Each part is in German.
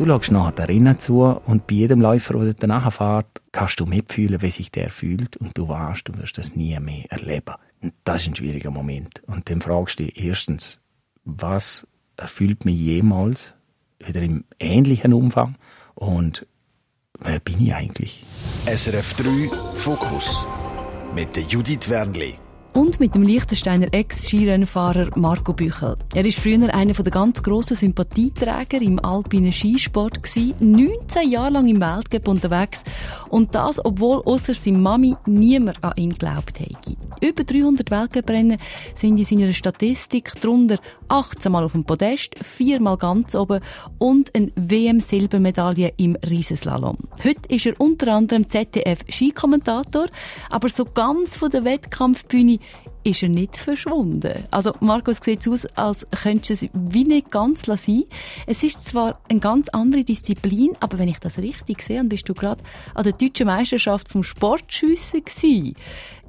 Du schaust nachher der Rennen zu und bei jedem Läufer, der danach fährt, kannst du mitfühlen, wie sich der fühlt und du weißt, du wirst das nie mehr erleben. Und das ist ein schwieriger Moment. Und dann fragst du dich erstens, was erfüllt mich jemals wieder im ähnlichen Umfang und wer bin ich eigentlich? SRF 3 Fokus mit Judith Wernli und mit dem Liechtensteiner Ex-Skirennfahrer Marco Büchel. Er ist früher einer der ganz grossen Sympathieträger im alpinen Skisport gewesen, 19 Jahre lang im Weltcup unterwegs und das, obwohl außer seiner Mami niemand an ihn geglaubt hätte. Über 300 Weltcuprennen sind in seiner Statistik, darunter 18 Mal auf dem Podest, viermal ganz oben und eine WM-Silbermedaille im Riesenslalom. Heute ist er unter anderem ZDF-Skikommentator, aber so ganz von der Wettkampfbühne ist er nicht verschwunden. Also, Markus, sieht aus, als könntest du es wie nicht ganz sein. Es ist zwar eine ganz andere Disziplin, aber wenn ich das richtig sehe, dann bist du gerade an der deutschen Meisterschaft vom Sportschiessen gewesen.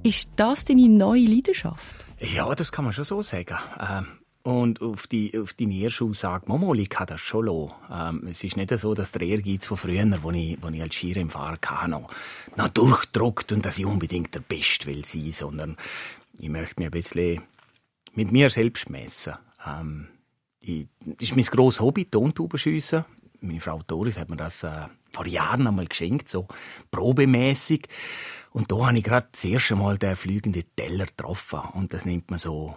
Ist das deine neue Leidenschaft? Ja, das kann man schon so sagen. Ähm und auf, die, auf deine erste Aussage, Momo, ich kann das schon lassen. Ähm, es ist nicht so, dass der Ehrgeiz von früher, wo ich, wo ich als Skirennfahrer hatte, noch, noch durchdruckt und dass ich unbedingt der Beste will sein, sondern ich möchte mich ein bisschen mit mir selbst messen. Ähm, ich, das ist mein grosses Hobby, Tontubenschiessen. Meine Frau Doris hat mir das äh, vor Jahren einmal geschenkt, so probemäßig. Und da habe ich gerade das erste Mal den fliegenden Teller getroffen. Und das nennt man so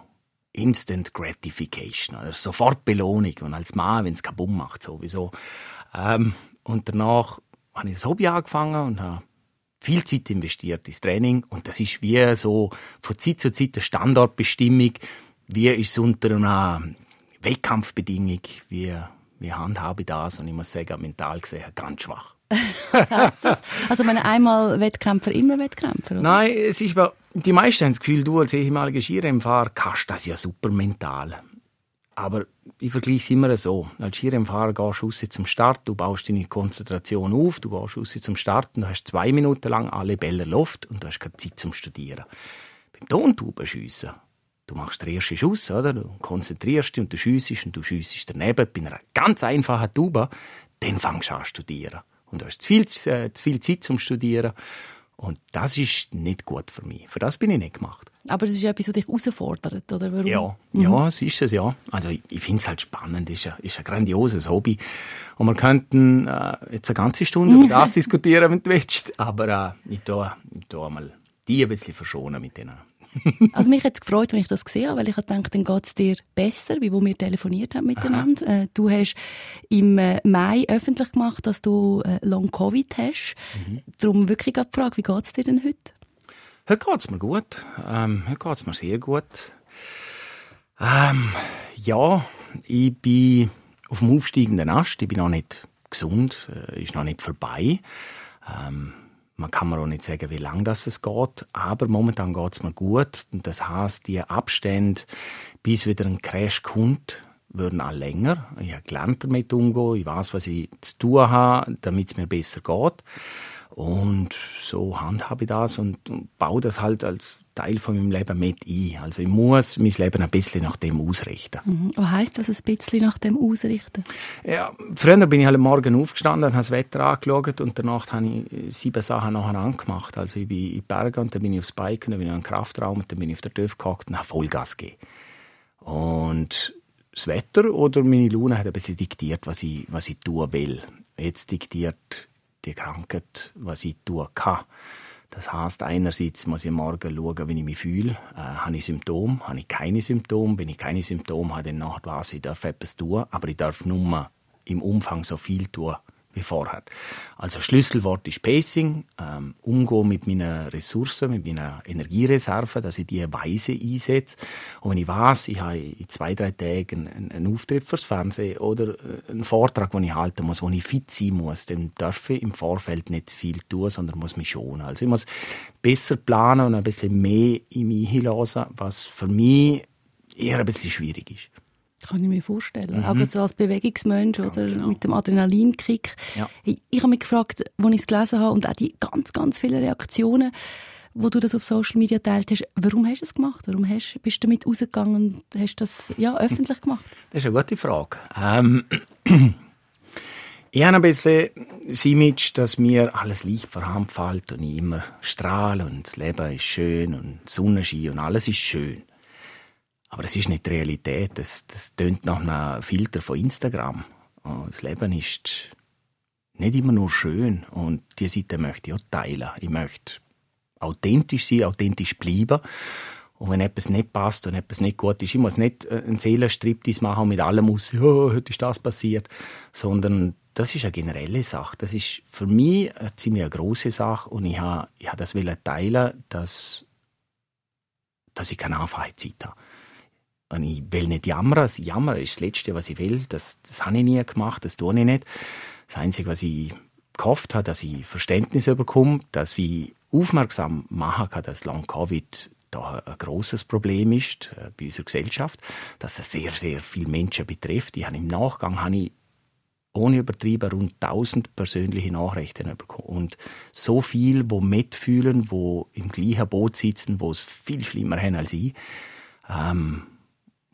Instant Gratification, also sofort Belohnung. Und als Mann, wenn es kaputt macht, sowieso. Ähm, und danach habe ich das Hobby angefangen und habe viel Zeit investiert ins Training. Und das ist wie so von Zeit zu Zeit eine Standortbestimmung. Wie ist es unter einer Wettkampfbedingung? Wie, wie handhabe ich das? Und ich muss sagen, mental gesehen, ganz schwach. Was heißt das? Also, wenn einmal Wettkämpfer, immer Wettkämpfer? Oder? Nein, es ist, die meisten haben das Gefühl, du als ehemaliger Skirennfahrer kannst das ja super mental. Aber ich vergleiche es immer so. Als Skirennfahrer gehst du raus zum Start, du baust deine Konzentration auf, du gehst raus zum Start und hast zwei Minuten lang alle Bälle Luft und du hast keine Zeit zum Studieren. Beim Tontubenschiessen, du machst den ersten Schuss, oder? Du konzentrierst dich und du schiessest und du schiessest daneben bei einer ganz einfachen Tube, dann fängst du an zu studieren. Und du hast zu viel, äh, zu viel Zeit zum Studieren. Und das ist nicht gut für mich. Für das bin ich nicht gemacht. Aber das ist etwas, was dich herausfordert, oder warum? Ja, mhm. ja es ist es, ja. Also ich, ich finde es halt spannend, es ist, ein, ist ein grandioses Hobby. Und wir könnten äh, jetzt eine ganze Stunde über das diskutieren, wenn du willst. Aber äh, ich tue, ich tue mal die ein bisschen verschonen mit denen also mich hat es gefreut, wenn ich das gesehen habe, weil ich dachte, dann geht es dir besser, wie wo wir telefoniert haben miteinander. Aha. Äh, du hast im äh, Mai öffentlich gemacht, dass du äh, Long Covid hast. Mhm. Darum wirklich die Frage, wie geht es dir denn heute? Heute geht es mir gut. Ähm, heute geht es mir sehr gut. Ähm, ja, ich bin auf dem aufsteigenden Ast. Ich bin noch nicht gesund, äh, ist noch nicht vorbei. Ähm, man kann mir auch nicht sagen, wie lange das es geht, aber momentan geht es mir gut. Und das heißt, die Abstände, bis wieder ein Crash kommt, würden auch länger. Ich habe gelernt damit umzugehen. Ich weiß, was ich zu tun habe, damit es mir besser geht. Und so handhabe ich das und, und baue das halt als Teil von meinem Leben mit ein. Also ich muss mein Leben ein bisschen nach dem ausrichten. Mhm. Was heisst das, ein bisschen nach dem ausrichten? Ja, früher bin ich halt Morgen aufgestanden, habe das Wetter angeschaut und danach habe ich sieben Sachen nacheinander gemacht. Also ich bin in die Berge und dann bin ich aufs Biken, dann bin ich in den Kraftraum und dann bin ich auf der TÜV gehockt und habe Vollgas gegeben. Und das Wetter oder meine Laune hat ein bisschen diktiert, was ich, was ich tun will. Jetzt diktiert die Krankheit, was ich tun kann. Das heißt, einerseits muss ich morgen schauen, wie ich mich fühle. Äh, habe ich Symptome? Habe ich keine Symptome? Wenn ich keine Symptome habe, dann weiß ich, ich darf etwas tun, aber ich darf nur im Umfang so viel tun, wie vorher. Also Schlüsselwort ist Pacing, ähm, umgehen mit meinen Ressourcen, mit meinen Energiereserven, dass ich die weise einsetze. Und wenn ich weiß, ich habe in zwei, drei Tagen einen, einen Auftritt fürs Fernsehen oder äh, einen Vortrag, den ich halten muss, wo ich fit sein muss, dann darf ich im Vorfeld nicht viel tun, sondern muss mich schonen. Also ich muss besser planen und ein bisschen mehr in mich hinlassen, was für mich eher ein bisschen schwierig ist. Kann ich mir vorstellen. Mhm. Auch so als Bewegungsmensch ganz oder genau. mit dem Adrenalinkick. Ja. Ich, habe mich gefragt, als ich es gelesen habe und auch die ganz, ganz vielen Reaktionen, wo du das auf Social Media teilt hast, warum hast du es gemacht? Warum hast, bist du damit rausgegangen und hast das ja, öffentlich gemacht? Das ist eine gute Frage. Ähm, Ich habe ein bisschen das Image, dass mir alles leicht vor Hand fällt und ich immer strahle und das Leben ist schön und Sonnenschein und alles ist schön. Aber das ist nicht die Realität. Das, das tönt nach einem Filter von Instagram. Das Leben ist nicht immer nur schön und diese Seite möchte ich auch teilen. Ich möchte authentisch sein, authentisch bleiben. Und wenn etwas nicht passt und etwas nicht gut ist, ich muss nicht äh, einen Seelenstriptease machen und mit allem muss, oh, heute ist das passiert, sondern das ist eine generelle Sache. Das ist für mich eine ziemlich grosse Sache und ich habe, ich das teilen, dass, dass ich keine Anfahrzeit habe. Und ich will nicht jammern. Das Jammern ist das Letzte, was ich will. Das, das habe ich nie gemacht, das tue ich nicht. Das Einzige, was ich gehofft habe, dass ich Verständnis bekomme, dass ich aufmerksam machen kann, dass Long Covid da ein großes Problem ist äh, bei unserer Gesellschaft, dass es sehr, sehr viele Menschen betrifft. Ich habe Im Nachgang habe ich ohne Übertrieben rund 1000 persönliche Nachrichten bekommen. Und so viel, wo mitfühlen, wo im gleichen Boot sitzen, wo es viel schlimmer haben als ich, ähm,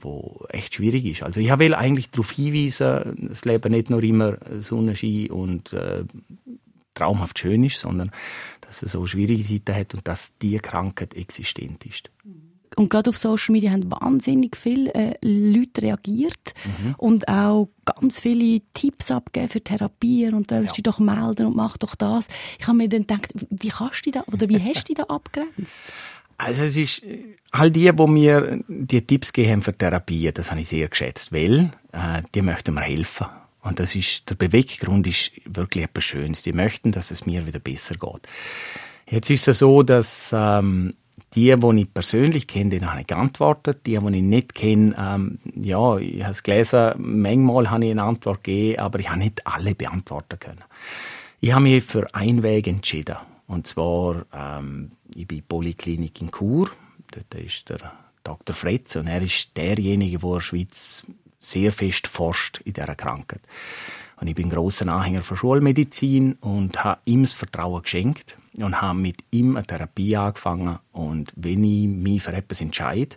wo echt schwierig ist. Also ich will eigentlich darauf hinweisen, das Leben nicht nur immer Sonnenschein und äh, traumhaft schön ist, sondern dass es so schwierige Seiten hat und dass die Krankheit existent ist. Und gerade auf Social Media haben wahnsinnig viele äh, Leute reagiert mhm. und auch ganz viele Tipps abgegeben für Therapien und da ja. dich doch melden und mach doch das. Ich habe mir dann gedacht, wie kannst du da oder wie hast du dich da abgrenzt? Also es ist all die, wo mir die Tipps gegeben für Therapie, das habe ich sehr geschätzt, weil äh, die möchten mir helfen. Und das ist, der Beweggrund ist wirklich etwas Schönes. Die möchten, dass es mir wieder besser geht. Jetzt ist es so, dass ähm, die, die ich persönlich kenne, denen habe ich geantwortet. Die, die ich nicht kenne, ähm, ja, ich habe es gelesen, manchmal habe ich eine Antwort gegeben, aber ich habe nicht alle beantworten können. Ich habe mich für einen Weg entschieden. Und zwar, ähm, ich bin Polyklinik in Chur. Dort ist der Dr. Fretz und er ist derjenige, der in der Schweiz sehr fest forscht in dieser Krankheit. Und ich bin großer Anhänger von Schulmedizin und habe ihm das Vertrauen geschenkt und habe mit ihm eine Therapie angefangen. Und wenn ich mich für etwas entscheide,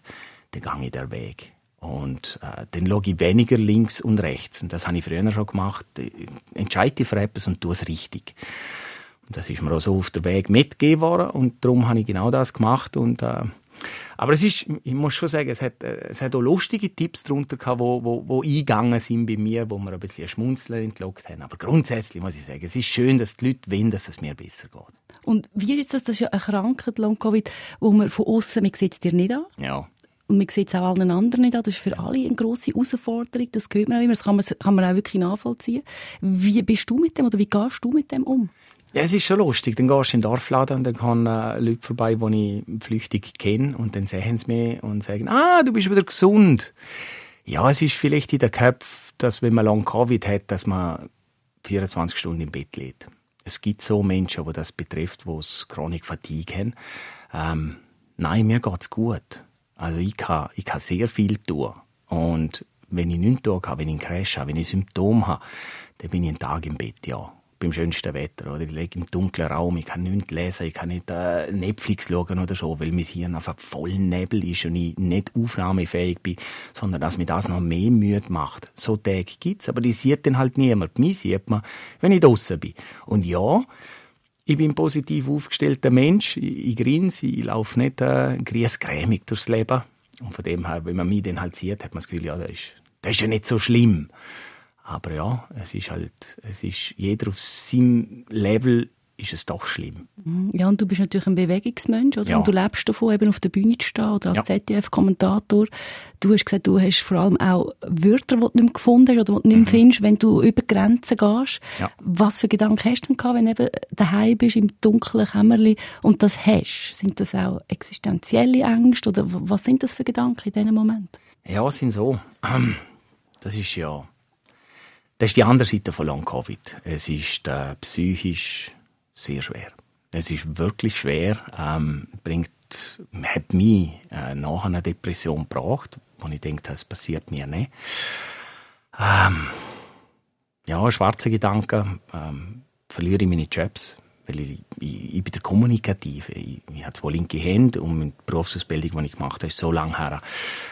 dann gehe ich den Weg. Und äh, dann schaue ich weniger links und rechts. Und das habe ich früher schon gemacht. Ich entscheide dich für etwas und tue es richtig. Und das ist mir auch so auf der Weg mitgegeben worden. Und darum habe ich genau das gemacht. Und äh, aber es ist, ich muss schon sagen, es hat, äh, es hat auch lustige Tipps darunter gehabt, wo, wo, wo eingegangen sind bei mir, wo mir ein bisschen Schmunzeln entlockt haben. Aber grundsätzlich muss ich sagen, es ist schön, dass die Leute wollen, dass es mir besser geht. Und wie ist das? Das ist ja eine Krankheit, Long-Covid, wo man von außen, man sieht es dir nicht an. Ja. Und man sieht es auch allen anderen nicht an. Das ist für alle eine grosse Herausforderung. Das hört man auch immer. Das kann man, kann man auch wirklich nachvollziehen. Wie bist du mit dem oder wie gehst du mit dem um? Ja, es ist schon lustig. Dann gehst du in den Dorfladen und dann kommen äh, Leute vorbei, die ich flüchtig kenne und dann sehen sie mich und sagen, ah, du bist wieder gesund. Ja, es ist vielleicht in der Köpfe, dass wenn man Long Covid hat, dass man 24 Stunden im Bett liegt. Es gibt so Menschen, die das betrifft, die es Chronik Fatigue haben. Ähm, nein, mir geht's gut. Also ich kann, ich kann sehr viel tun. Und wenn ich nichts tun kann, wenn ich einen Crash habe, wenn ich Symptome habe, dann bin ich einen Tag im Bett, ja beim schönsten Wetter. Oder? Ich lege im dunklen Raum, ich kann nichts lesen, ich kann nicht äh, Netflix schauen oder so, weil mein Hirn einfach voll Nebel ist und ich nicht aufnahmefähig bin, sondern dass mir das noch mehr müde macht. So Tage gibt's, aber die sieht dann halt niemand. Mich sieht man, wenn ich draußen bin. Und ja, ich bin ein positiv aufgestellter Mensch, ich, ich grinse, ich laufe nicht äh, griesgrämig durchs Leben. Und von dem her, wenn man mich dann halt sieht, hat man das Gefühl, ja, das ist, das ist ja nicht so schlimm. Aber ja, es ist halt, es ist jeder auf seinem Level ist es doch schlimm. Mhm. Ja, und du bist natürlich ein Bewegungsmensch, oder? Ja. Und du lebst davon, eben auf der Bühne zu stehen oder als ja. ZDF-Kommentator. Du hast gesagt, du hast vor allem auch Wörter, die du nicht mehr gefunden hast oder die du nicht mehr mhm. findest, wenn du über Grenzen gehst. Ja. Was für Gedanken hast du denn gehabt, wenn du eben daheim bist, im dunklen Kämmerli und das hast? Sind das auch existenzielle Ängste oder was sind das für Gedanken in diesem Moment? Ja, es sind so. Das ist ja das ist die andere Seite von Long Covid. Es ist äh, psychisch sehr schwer. Es ist wirklich schwer. Ähm, bringt, hat mich äh, nach einer Depression gebracht, wo ich denke, das passiert mir nicht. Ähm, ja, schwarze Gedanken. Ähm, verliere ich meine Jobs. Weil ich, ich, ich bin der Kommunikative. Ich, ich habe zwei linke Hände und die Berufsausbildung, die ich gemacht habe, ist so lange her.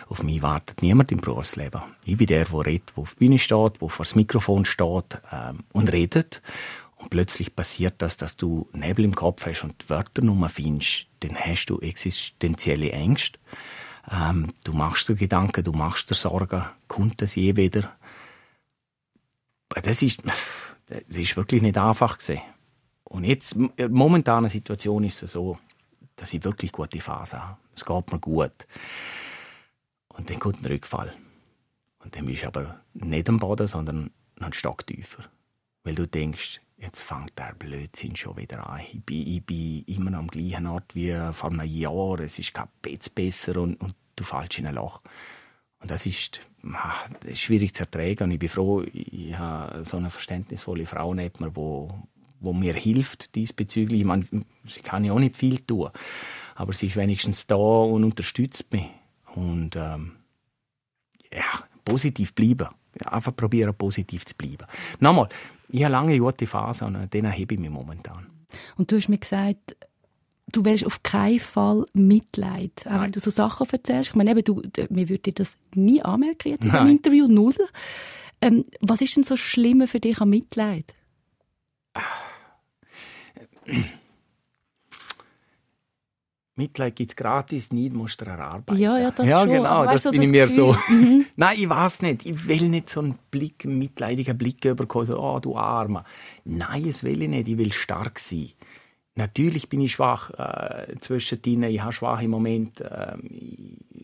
Auf mich wartet niemand im Berufsleben. Ich bin der, der redet, der auf der Bühne steht, der vor das Mikrofon steht ähm, und redet. Und plötzlich passiert das, dass du Nebel im Kopf hast und die Wörter nur findest. Dann hast du existenzielle Ängste. Ähm, du machst dir Gedanken, du machst dir Sorgen. Kommt das je wieder? Das ist, das ist wirklich nicht einfach gewesen. Und jetzt, in der momentanen Situation ist es so, dass ich wirklich gute Phase habe. Es geht mir gut. Und dann kommt ein Rückfall. Und dann bist du aber nicht am Boden, sondern noch einen Stock tiefer. Weil du denkst, jetzt fängt der Blödsinn schon wieder an. Ich bin, ich bin immer am gleichen Ort wie vor einem Jahr. Es ist kein Betz besser und, und du fällst in ein Loch. Und das ist, das ist schwierig zu ertragen. Und ich bin froh, ich habe so eine verständnisvolle Frau neben mir, die wo mir hilft diesbezüglich. Ich meine, sie kann ja auch nicht viel tun, aber sie ist wenigstens da und unterstützt mich. Und ähm, ja, positiv bleiben. Einfach probieren, positiv zu bleiben. Nochmal, ich habe lange gute Phasen und denen hebe ich mich momentan. Und du hast mir gesagt, du willst auf keinen Fall Mitleid, auch Nein. wenn du so Sachen erzählst. Ich meine, eben, du, mir würde dir das nie anmerken jetzt in dem Interview, null. Ähm, was ist denn so schlimm für dich an Mitleid? Mitleid gibt es gratis, nicht musst du erarbeiten. Ja, ja, das ja, schon. genau, das bin das ich mir Gefühl? so. Mhm. Nein, ich weiß nicht. Ich will nicht so einen Blick, einen mitleidigen Blick überkommen, so, oh, du Armer. Nein, das will ich nicht. Ich will stark sein. Natürlich bin ich schwach äh, zwischendrin. Ich habe schwache Momente. Äh,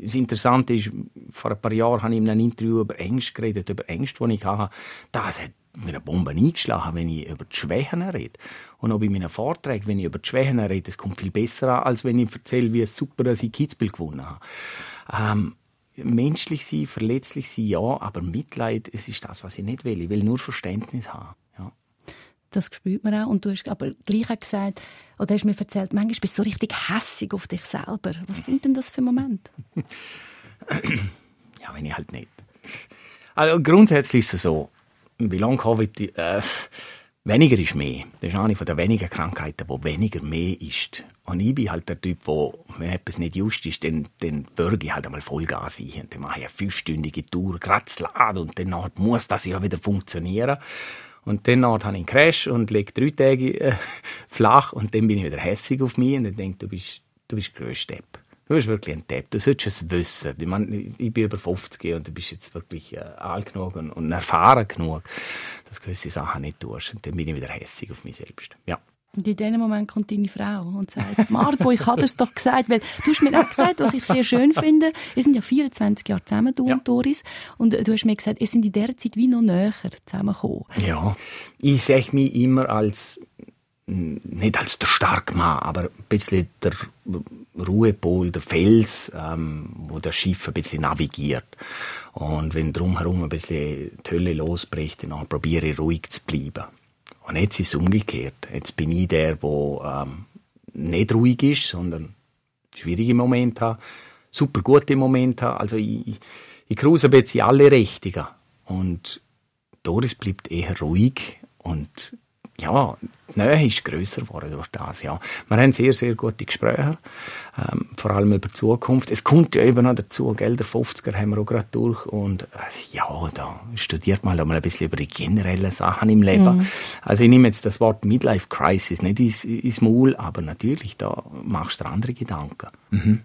das Interessante ist, vor ein paar Jahren habe ich in einem Interview über Ängste geredet, über Ängste, die ich hatte. Das hat mir eine Bombe eingeschlagen, wenn ich über die Schwächen rede. Und auch bei meinen Vorträgen, wenn ich über die Schwächen rede, das kommt viel besser an, als wenn ich erzähle, wie super dass ich Kitzbühel gewonnen habe. Ähm, menschlich sein, verletzlich sein, ja, aber Mitleid, es ist das, was ich nicht will. Ich will nur Verständnis haben. Ja. Das spürt man auch. Und du hast aber gleich auch gesagt, oder hast mir erzählt, manchmal bist du so richtig hässig auf dich selber. Was sind denn das für Momente? ja, wenn ich halt nicht. Also grundsätzlich ist es so, wie lange Covid, äh, weniger ist mehr. Das ist eine der wenigen Krankheiten, wo weniger mehr ist. Und ich bin halt der Typ, wo, wenn etwas nicht just ist, dann, dann bürge ich halt einmal Vollgas ein. Und dann mache ich eine fünfstündige Tour, gerade laden und dann muss das ja wieder funktionieren. Und dann habe ich einen Crash und lege drei Tage äh, flach und dann bin ich wieder hässig auf mich und dann denke du bist, du bist größter Depp. Du bist wirklich ein Depp. Du solltest es wissen. Ich, meine, ich bin über 50 und du bist jetzt wirklich äh, alt genug und, und erfahren genug, dass du gewisse Sachen nicht tust. Und dann bin ich wieder hässlich auf mich selbst. Ja. Und in diesem Moment kommt deine Frau und sagt, Marco, ich habe das doch gesagt, weil du hast mir auch gesagt, was ich sehr schön finde. Wir sind ja 24 Jahre zusammen, du ja. und Doris. Und du hast mir gesagt, ihr sind in dieser Zeit wie noch näher zusammengekommen. Ja, ich sehe mich immer als nicht als der Starkmann, aber ein bisschen der Ruhepol, der Fels, ähm, wo das Schiff ein bisschen navigiert. Und wenn drumherum ein bisschen die Hölle losbricht, dann probiere ich ruhig zu bleiben. Und jetzt ist es umgekehrt. Jetzt bin ich der, der ähm, nicht ruhig ist, sondern schwierige Momente hat, super gute Momente hat. Also ich, ich kruse ein bisschen alle Richtigen. Und Doris bleibt eher ruhig und ja, die Nähe ist grösser geworden durch das, ja. Wir haben sehr, sehr gute Gespräche, ähm, vor allem über die Zukunft. Es kommt ja eben noch dazu, gell, der 50er haben wir auch gerade durch und äh, ja, da studiert man mal ein bisschen über die generellen Sachen im Leben. Mhm. Also ich nehme jetzt das Wort Midlife Crisis nicht ins, ins Maul, aber natürlich, da machst du andere Gedanken. Mhm.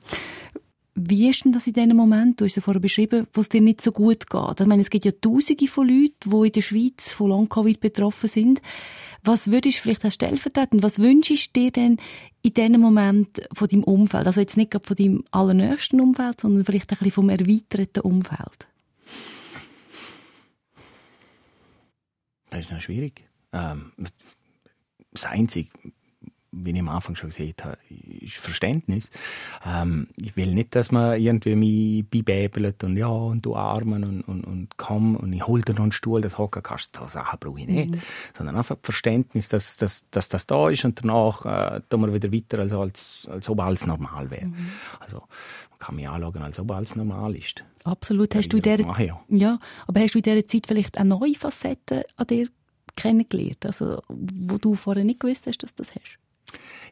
Wie ist denn das in diesem Moment? Du hast ja vorher beschrieben, wo es dir nicht so gut geht. Ich meine, es gibt ja Tausende von Leuten, die in der Schweiz von Long-Covid betroffen sind. Was würdest du vielleicht als stellvertretend, was wünschst du dir denn in diesem Moment von deinem Umfeld? Also jetzt nicht gerade von deinem allernächsten Umfeld, sondern vielleicht ein bisschen vom erweiterten Umfeld. Das ist noch schwierig. Ähm, das Einzige, wie ich am Anfang schon gesagt habe, ist Verständnis. Ähm, ich will nicht, dass man irgendwie mich beibäbelt und ja, und du Armen und, und, und komm und ich hol dir noch einen Stuhl, das hocken kannst. So Sachen brauche ich nicht. Mhm. Sondern einfach Verständnis, dass, dass, dass das da ist und danach äh, tun wir wieder weiter, also als, als ob alles normal wäre. Mhm. Also, man kann mich anschauen, als ob alles normal ist. Absolut. Hast du der, ja. ja, aber hast du in dieser Zeit vielleicht eine neue Facette an dir kennengelernt, also wo du vorher nicht gewusst hast, dass du das hast?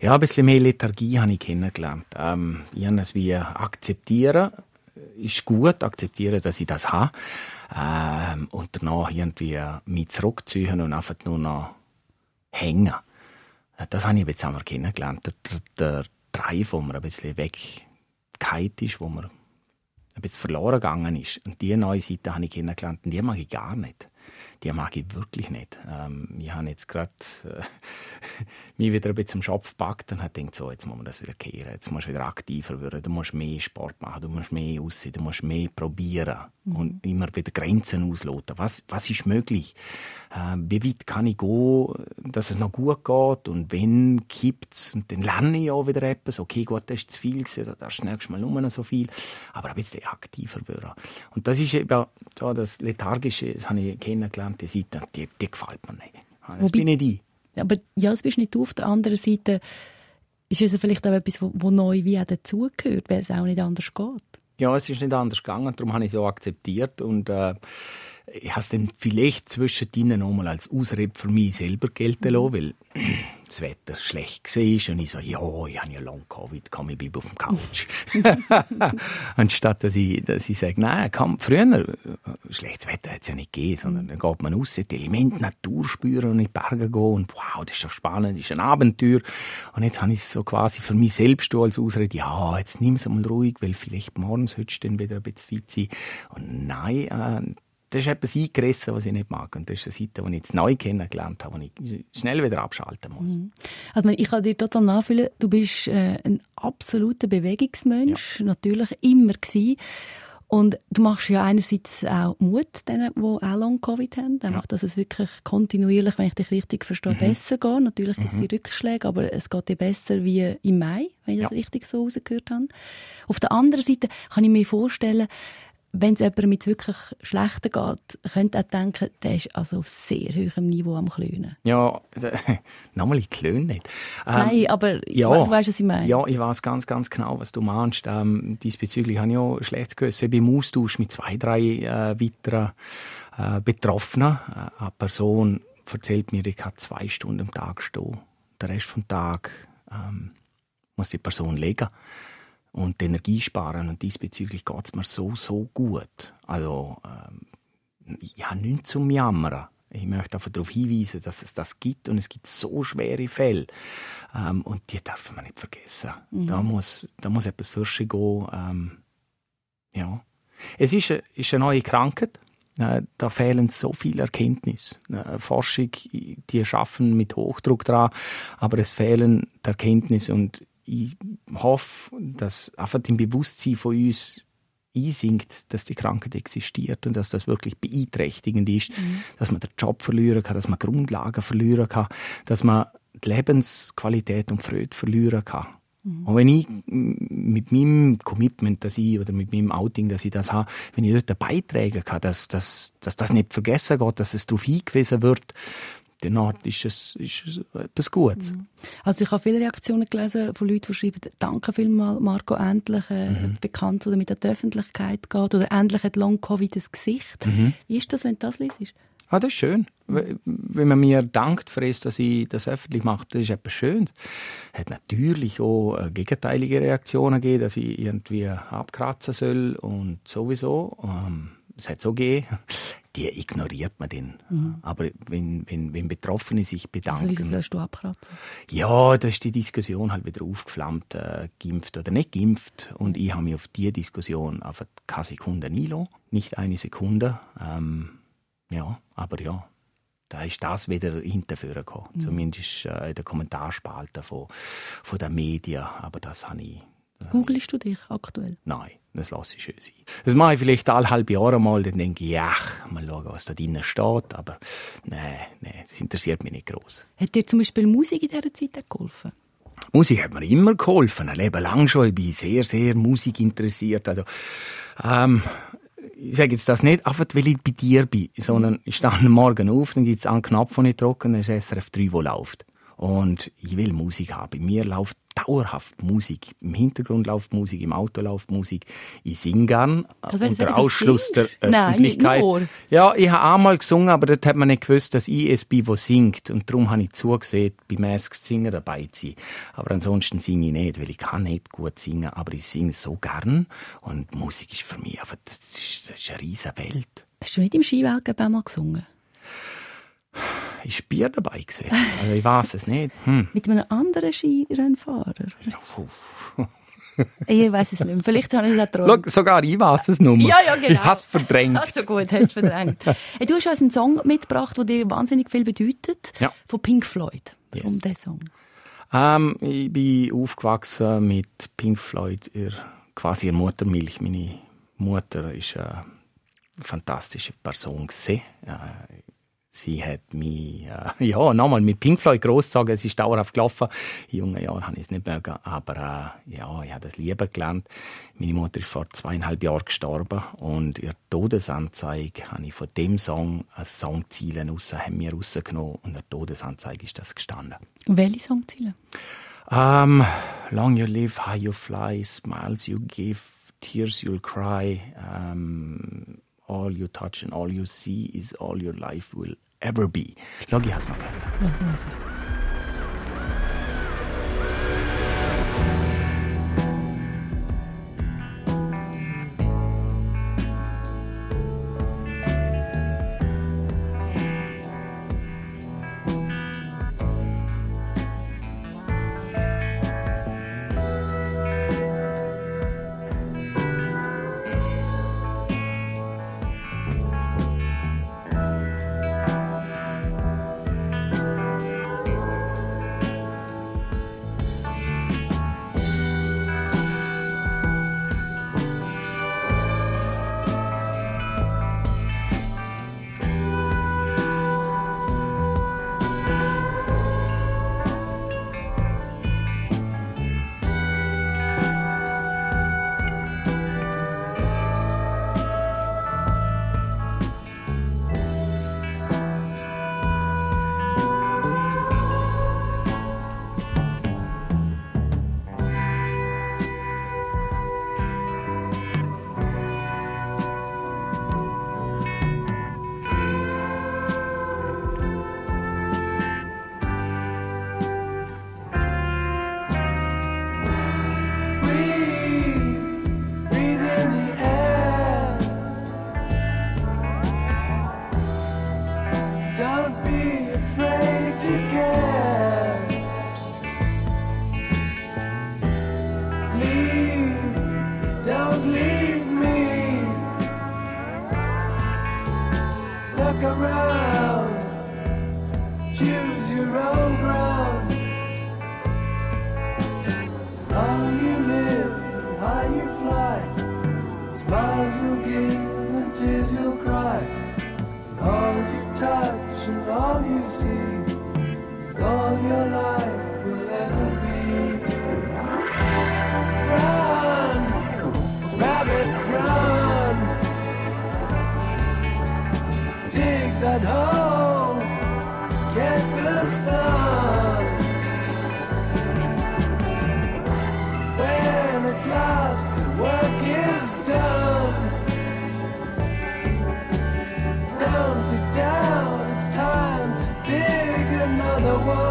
Ja, ein bisschen mehr Lethargie habe ich kennengelernt. Ähm, ich habe es wie akzeptieren, ist gut, akzeptieren, dass ich das habe. Ähm, und danach irgendwie mich zurückziehen und einfach nur noch hängen. Das habe ich jetzt einmal kennengelernt. Der, der, der wo man ein bisschen weggehalten ist, wo man ein bisschen verloren gegangen ist. Und diese neue Seite habe ich kennengelernt und die mag ich gar nicht die mag ich wirklich nicht. Ähm, ich habe jetzt gerade äh, mich wieder ein bisschen am Schopf gepackt und habe gedacht, so, jetzt muss man das wieder kehren. Jetzt musst du wieder aktiver werden. Du musst mehr Sport machen, du musst mehr aussehen, du musst mehr probieren mhm. und immer wieder Grenzen ausloten. Was, was ist möglich? Äh, wie weit kann ich gehen, dass es noch gut geht? Und wenn kippt es? Und dann lerne ich auch wieder etwas. Okay, gut, das ist zu viel gewesen, da darfst du nächstes Mal nur so viel. Aber ein bisschen aktiver werden. Und das ist eben so das Lethargische, das habe ich kennengelernt die Seite, die, die gefällt mir nicht. Das Wobei, bin nicht ich. Aber ja, es bist nicht du. Auf der anderen Seite ist es vielleicht auch etwas, wo, neu wie auch dazugehört, weil es auch nicht anders geht. Ja, es ist nicht anders gegangen, darum habe ich es auch akzeptiert und äh, ich habe es dann vielleicht zwischendrin nochmal als Ausrede für mich selber gelten lassen, weil das Wetter schlecht war und ich so, ja, ich habe ja Long Covid, komm, ich bleibe auf dem Couch. Anstatt dass ich, dass ich sage, nein, komm, früher, schlechtes Wetter hat es ja nicht gegeben, sondern dann geht man raus, die Elemente, Natur spüren und in die Berge gehen und wow, das ist doch spannend, das ist ein Abenteuer. Und jetzt habe ich es so quasi für mich selbst als Ausrede, ja, jetzt nimm es mal ruhig, weil vielleicht morgens solltest du dann wieder ein bisschen fit sein. Und nein, äh, das ist etwas eingerissen, was ich nicht mag. Und das ist eine Seite, die ich jetzt neu kennengelernt habe, die ich schnell wieder abschalten muss. Mhm. Also ich kann dir total nachfühlen, du bist äh, ein absoluter Bewegungsmensch, ja. natürlich immer gewesen. Und du machst ja einerseits auch Mut denen, die auch Long-Covid haben. Dann ja. macht das es wirklich kontinuierlich, wenn ich dich richtig verstehe, mhm. besser geht. Natürlich gibt es die Rückschläge, aber es geht dir besser wie im Mai, wenn ich ja. das richtig so rausgehört habe. Auf der anderen Seite kann ich mir vorstellen, wenn es jemandem mit wirklich schlechter geht, könnte auch denken, der ist also auf sehr hohem Niveau am Klönen. Ja, nochmal, ich klöne nicht. Ähm, Nein, aber ja, du weißt, was ich meine. Ja, ich weiß ganz, ganz genau, was du meinst. Ähm, diesbezüglich habe ich auch schlechtes Gewissen beim Austausch mit zwei, drei äh, weiteren äh, Betroffenen. Äh, eine Person erzählt mir, ich kann zwei Stunden am Tag stehen. Den Rest des Tages ähm, muss die Person legen und die Energie sparen. Und diesbezüglich geht es mir so, so gut. Also, ähm, ja, nichts zum Jammern. Ich möchte einfach darauf hinweisen, dass es das gibt und es gibt so schwere Fälle. Ähm, und die dürfen wir nicht vergessen. Mhm. Da, muss, da muss etwas Frische gehen. Ähm, ja. Es ist eine, ist eine neue Krankheit. Äh, da fehlen so viele Erkenntnisse. Äh, Forschung, die schaffen mit Hochdruck dran, aber es fehlen Erkenntnisse und ich hoffe, dass einfach im Bewusstsein von uns einsinkt, dass die Krankheit existiert und dass das wirklich beeinträchtigend ist, mhm. dass man den Job verlieren kann, dass man Grundlagen verlieren kann, dass man die Lebensqualität und Freude verlieren kann. Mhm. Und wenn ich mit meinem Commitment, dass ich, oder mit meinem Outing, dass ich das habe, wenn ich dort beitragen kann, dass, dass, dass das nicht vergessen geht, dass es darauf hingewiesen wird, dann ist es, ist es etwas Gutes. Mhm. Also ich habe viele Reaktionen gelesen von Leuten, die schreiben, danke vielmals, Marco, endlich äh, mhm. bekannt oder mit der Öffentlichkeit geht oder endlich hat Long-Covid ein Gesicht. Mhm. Wie ist das, wenn du das liest? Ah, das ist schön. Wenn man mir dankt für dass ich das öffentlich mache, das ist etwas Schönes. Es hat natürlich auch äh, gegenteilige Reaktionen gegeben, dass ich irgendwie abkratzen soll und sowieso. Ähm, es hat so gegeben die ignoriert man dann. Mhm. Aber wenn, wenn, wenn Betroffene sich bedanken... Also wieso sollst du abkratzen? Ja, da ist die Diskussion halt wieder aufgeflammt, äh, geimpft oder nicht geimpft. Und ich habe mich auf diese Diskussion einfach keine Sekunde nie Nicht eine Sekunde. Ähm, ja, aber ja, da ist das wieder hinterführen gekommen. Mhm. Zumindest äh, in der Kommentarspalte von, von den Medien. Aber das habe ich Googlest du dich aktuell? Nein, das lasse ich schön sein. Das mache ich vielleicht alle halbe Jahre mal, dann denke ich, ja, mal schauen, was da drinnen steht, aber nein, nein, das interessiert mich nicht groß. Hat dir zum Beispiel Musik in dieser Zeit geholfen? Musik hat mir immer geholfen, ein Leben lang schon. Ich bin sehr, sehr musikinteressiert. Also, ähm, ich sage jetzt das nicht einfach, weil ich bei dir bin, sondern ich stehe am Morgen auf, dann gibt es einen Knopf, den ich drücke, dann ist SRF 3, der läuft. Und ich will Musik haben. Bei mir läuft dauerhaft Musik. Im Hintergrund läuft Musik, im Auto läuft Musik. Ich singe gern. Also, unter Ausschluss der Nein, Öffentlichkeit. Ja, ich habe einmal gesungen, aber dort hat man nicht gewusst, dass ich es bin, der singt. Und darum habe ich zugesehen, bei Masked Singer dabei zu sein. Aber ansonsten singe ich nicht, weil ich kann nicht gut singen, aber ich singe so gern. Und Musik ist für mich einfach, das ist, das ist eine riesige Welt. Hast du nicht im Skiweltcup einmal gesungen? Ist Bier dabei gewesen? Also ich weiß es nicht. Hm. Mit einem anderen Skirennfahrer? Ich weiß es nicht mehr. Vielleicht habe ich es auch geträumt. Schau, sogar ich weiß es nur. Ja, ja, genau. Ich habe es verdrängt. Also gut, hast es verdrängt. Hey, du hast uns einen Song mitgebracht, der dir wahnsinnig viel bedeutet. Ja. Von Pink Floyd. Warum Yes. der Song? Ähm, ich bin aufgewachsen mit Pink Floyd, ihr, quasi ihr Muttermilch. Meine Mutter ist eine fantastische Person gewesen. Äh, sie hat mich, äh, ja, nochmal mit Pink Floyd großgezogen. Es ist dauerhaft gelaufen. In jungen Jahren habe ich es nicht mögen, aber äh, ja, ich habe das lieben gelernt. Meine Mutter ist vor zweieinhalb Jahren gestorben und ihr Todesanzeige habe ich von dem Song ein Songziele raus, haben wir rausgenommen und der Todesanzeige ist das gestanden. Welche Songziele? Um, long you live, high you fly, smiles you give, tears you'll cry. Um, all you touch and all you see is all your life will ever be. Logi has Schau, ich the world.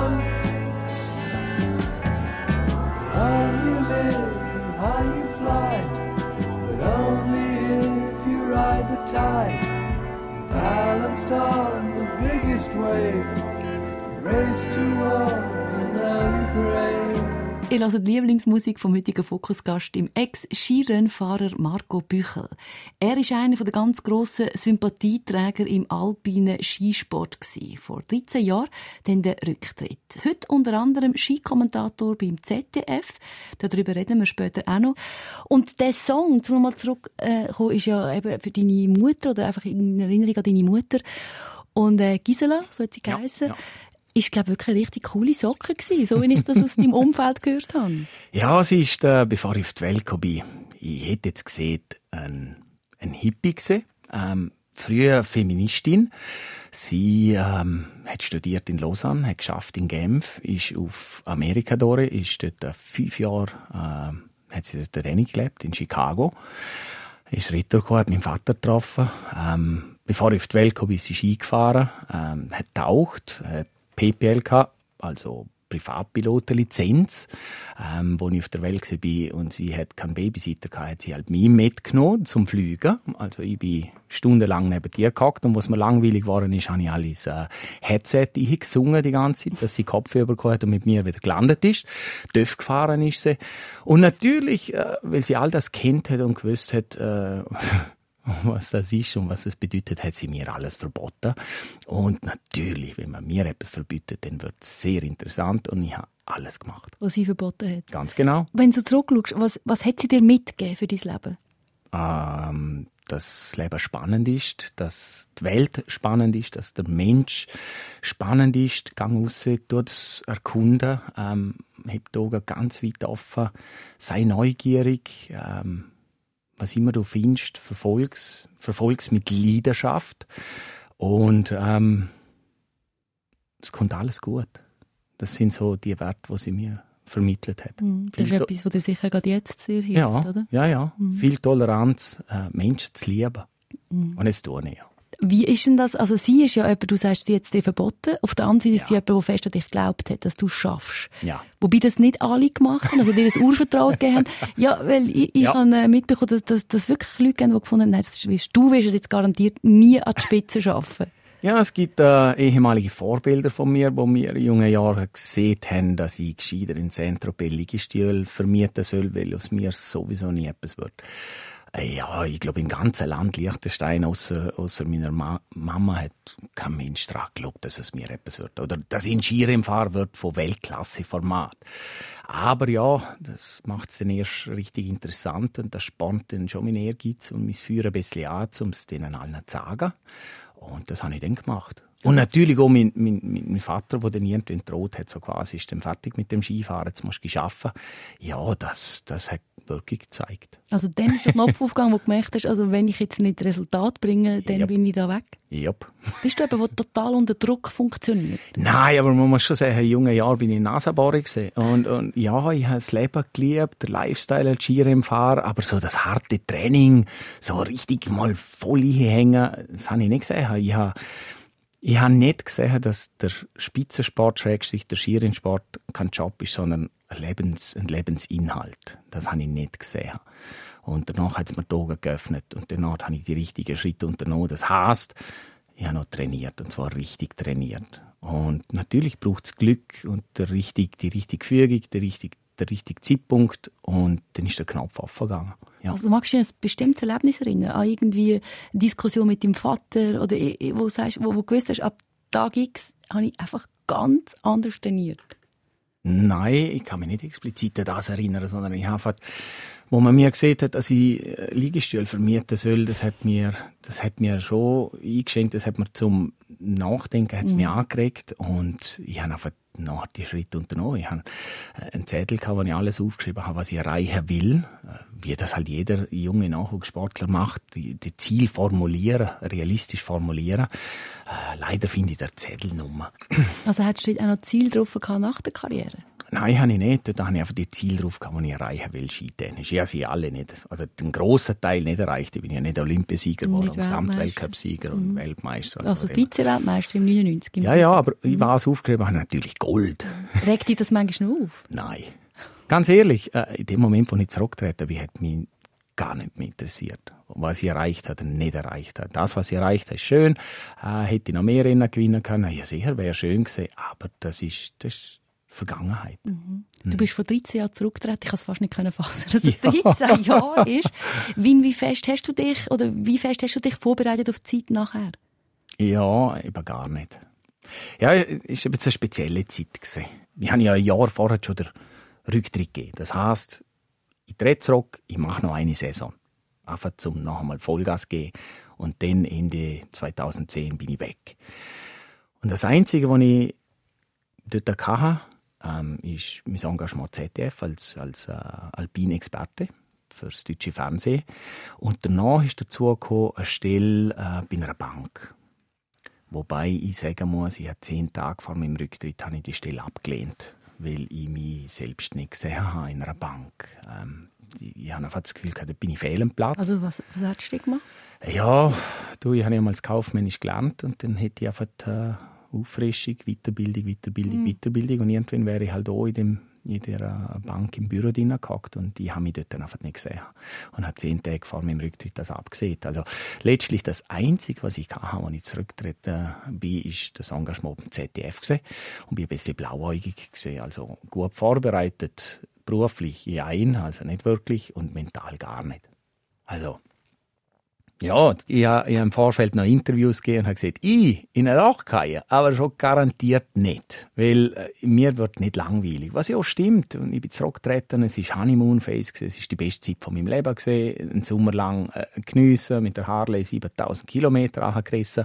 Grave. Ihr hört die Lieblingsmusik vom heutigen Fokusgast, dem Ex-Skirennfahrer Marco Büchel. Er ist einer der ganz grossen Sympathieträger im alpinen Skisport. Gewesen. Vor 13 Jahren dann der Rücktritt. Heute unter anderem Skikommentator beim ZDF. Darüber reden wir später auch noch. Und der Song, um nochmal zurückzukommen, ist ja eben für deine Mutter oder einfach in Erinnerung an deine Mutter. Und äh, Gisela, so hat sie Ja, geheißen, ja. Ist, glaube ich, wirklich eine richtig coole Socke gewesen, so wie ich das aus deinem Umfeld gehört habe. Ja, sie ist, äh, bevor ich auf die Welt bin, ich hätte jetzt gesehen, ein, ein Hippie gesehen. Ähm, frühe Feministin. Sie ähm, hat studiert in Lausanne, hat geschafft in Genf, ist auf Amerika durch, ist dort äh, fünf Jahre, äh, hat sie dort gelebt, in Chicago. Ist retour hat meinen Vater getroffen. Ähm, bevor ich auf die Welt kam, ist sie Ski gefahren, ähm, hat taucht, hat PPL gehabt, also Privatpilotenlizenz, ähm, wo ich auf der Welt war und sie hat keinen Babysitter gehabt, hat sie halt mich mitgenommen zum Fliegen. Also ich bin stundenlang neben ihr gehockt und was mir langweilig geworden ist, habe ich alles äh, Headset gesungen die ganze Zeit, dass sie Kopfhörer bekommen hat und mit mir wieder gelandet ist. Döf gefahren ist sie. Und natürlich, äh, weil sie all das kennt hat und gewusst hat, äh, was das ist und was es bedeutet, hat sie mir alles verboten. Und natürlich, wenn man mir etwas verbietet, dann wird es sehr interessant und ich habe alles gemacht. Was sie verboten hat? Ganz genau. Wenn du zurückschaust, was, was hat sie dir mitgegeben für dein Leben? Ähm, dass das Leben spannend ist, dass die Welt spannend ist, dass der Mensch spannend ist. Gang raus, tu es erkunden, ähm, heb die Augen ganz weit offen, sei neugierig, ähm, was immer du findest, verfolg's, verfolg's mit Leidenschaft und ähm, es kommt alles gut. Das sind so die Werte, die sie mir vermittelt hat. Mm, das ist etwas, was dir sicher gerade jetzt sehr hilft, ja, oder? Ja, ja. Mm. Viel Toleranz, äh, Menschen zu lieben. Mm. Und es tun ja. Wie ist denn das? Also sie ist ja jemand, du sagst, sie jetzt dir verboten. Auf der anderen Seite ja. ist sie jemand, der fest an dich geglaubt hat, dass du es schaffst. Ja. Wobei das nicht alle gemacht haben, also dir das Urvertrauen gegeben haben. Ja, weil ich, ich ja. habe äh, mitbekommen, dass, dass, dass wirklich Leute geben, die gefunden haben, du wirst jetzt garantiert nie an die Spitze schaffen. Ja, es gibt äh, ehemalige Vorbilder von mir, wo mir in jungen Jahren gesehen haben, dass ich gescheiter in Saint-Tropez Liegestühle vermieten soll, weil aus mir sowieso nie etwas wird. Ja, ich glaube, im ganzen Land Liechtenstein, außer, außer meiner Ma Mama, hat kein Mensch daran geglaubt, dass es mir etwas wird. Oder dass ich ein Skirennfahrer wird von Weltklasse-Format. Aber ja, das macht es dann erst richtig interessant und das spannt dann schon mein Ehrgeiz und mein Feuer ein bisschen an, um es denen allen zu sagen. Und das habe ich dann gemacht. Und natürlich auch mein, mein, mein Vater, der dann irgendwann droht hat, so quasi, ist dann fertig mit dem Skifahren, jetzt musst du arbeiten. Ja, das, das hat wirklich gezeigt. Also dann ist der Knopf aufgegangen, wo du gemerkt hast, also wenn ich jetzt nicht Resultat bringe, dann yep. bin ich da weg? Yep. Bist du jemand, der total unter Druck funktioniert? Nein, aber man muss schon sagen, in jungen Jahren bin ich in Nasenbohrer und, und ja, ich habe das Leben geliebt, der Lifestyle als Skirennfahrer, aber so das harte Training, so richtig mal voll hängen, das habe ich nicht gesehen. Ich habe ich habe nicht gesehen, dass der Spitzensport, Schrägstrich der Skirennsport, kein Job ist, sondern ein, Lebens-, ein Lebensinhalt. Das habe ich nicht gesehen. Und danach hat es mir die Augen geöffnet und danach habe ich die richtigen Schritte unternommen. Das heißt, ich habe noch trainiert und zwar richtig trainiert. Und natürlich braucht es Glück und der richtig, die richtige Fügung, der richtige, der richtige Zeitpunkt und dann ist der Knopf aufgegangen. Ja. Also magst du dich an ein bestimmtes Erlebnis erinnern? An irgendwie eine Diskussion mit deinem Vater oder wo, sagst, wo, wo du gewusst hast, ab Tag X habe ich einfach ganz anders trainiert? Nein, ich kann mich nicht explizit an das erinnern, sondern ich habe wo man mir gesehen hat, dass ich äh, Liegestühle vermieten soll, das hat mir, das hat mir schon eingeschenkt, das hat mir zum Nachdenken hat's mhm. mich angeregt und ich habe einfach noch die Schritte unternommen. Ich habe einen Zettel gehabt, wo ich alles aufgeschrieben habe, was ich erreichen will, äh, wie das halt jeder junge Nachwuchssportler macht, die, die Ziel formulieren, realistisch formulieren. Äh, leider finde ich der Zettel Nummer. Also hättest du auch noch Ziel drauf gehabt nach der Karriere? Nein, habe ich nicht. Da habe ich einfach die Ziele drauf die ich erreichen will, skitechnisch. Ich habe sie alle nicht, oder den grossen Teil nicht erreicht. Ich bin ja nicht Olympiasieger geworden, Gesamtweltcup-Sieger und mhm. Weltmeister. Also, also Vize-Weltmeister im 99. Im ja, ja, aber mhm. ich war es aufgeschrieben, habe natürlich Gold. Regt dich das manchmal noch auf? Nein. Ganz ehrlich, äh, in dem Moment, wo ich zurücktrete, wie hat mich gar nicht mehr interessiert, was ich erreicht habe oder nicht erreicht habe. Das, was ich erreicht habe, ist schön. Äh, hätte ich noch mehr Rennen gewinnen können? Ja, sicher, wäre schön gewesen. Aber das ist, das ist Vergangenheit. Mhm. Du bist vor 13 Jahren zurückgetreten. Ich kann es fast nicht fassen, dass es ja. 13 Jahre ist. Wie, wie fest hast du dich oder wie fest hast du dich vorbereitet auf die Zeit nachher? Ja, eben gar nicht. Ja, es war eine spezielle Zeit. Gewesen. Ich habe ja ein Jahr vorher schon den Rücktritt gegeben. Das heisst, ich drehe zurück, ich mache noch eine Saison. Einfach zum noch einmal Vollgas gehen. Und dann Ende 2010 bin ich weg. Und das Einzige, was ich dort hatte, ähm, ist mein Engagement ZDF als, als äh, Alpinexperte. für das deutsche Fernsehen. Und danach ist dazu gekommen, eine Stelle äh, bei einer Bank. Wobei ich sagen muss, ich habe zehn Tage vor meinem Rücktritt habe ich die Stelle abgelehnt, weil ich mich selbst nicht gesehen habe in einer Bank. Ähm, ich, ich habe einfach das Gefühl, da bin ich fehl am Platz. Also was, was du gemacht? Ja, du, ich habe ja mal als Kaufmännisch gelernt und dann hätte ich einfach äh, Auffrischung, Weiterbildung, Weiterbildung, Mhm. Weiterbildung und irgendwann wäre ich halt auch in, dem, in der Bank im Büro drin gehockt und ich habe mich dort dann einfach nicht gesehen und habe zehn Tage vor meinem Rücktritt das abgesehen. Also letztlich das Einzige, was ich hatte, als ich zurückgetreten bin, ist das Engagement beim ZDF gesehen und bin ein bisschen blauäugig gesehen, also gut vorbereitet, beruflich ein, also nicht wirklich und mental gar nicht. Also ja, ich habe im Vorfeld noch Interviews gegeben und habe gesagt, ich in ein Loch fallen, aber schon garantiert nicht. Weil äh, mir wird nicht langweilig. Was ja auch stimmt. Und ich bin zurückgetreten, es war Honeymoon Phase, es war die beste Zeit von meinem Leben. Gewesen. Einen Sommer lang äh, geniessen, mit der Harley 7000 Kilometer angerissen,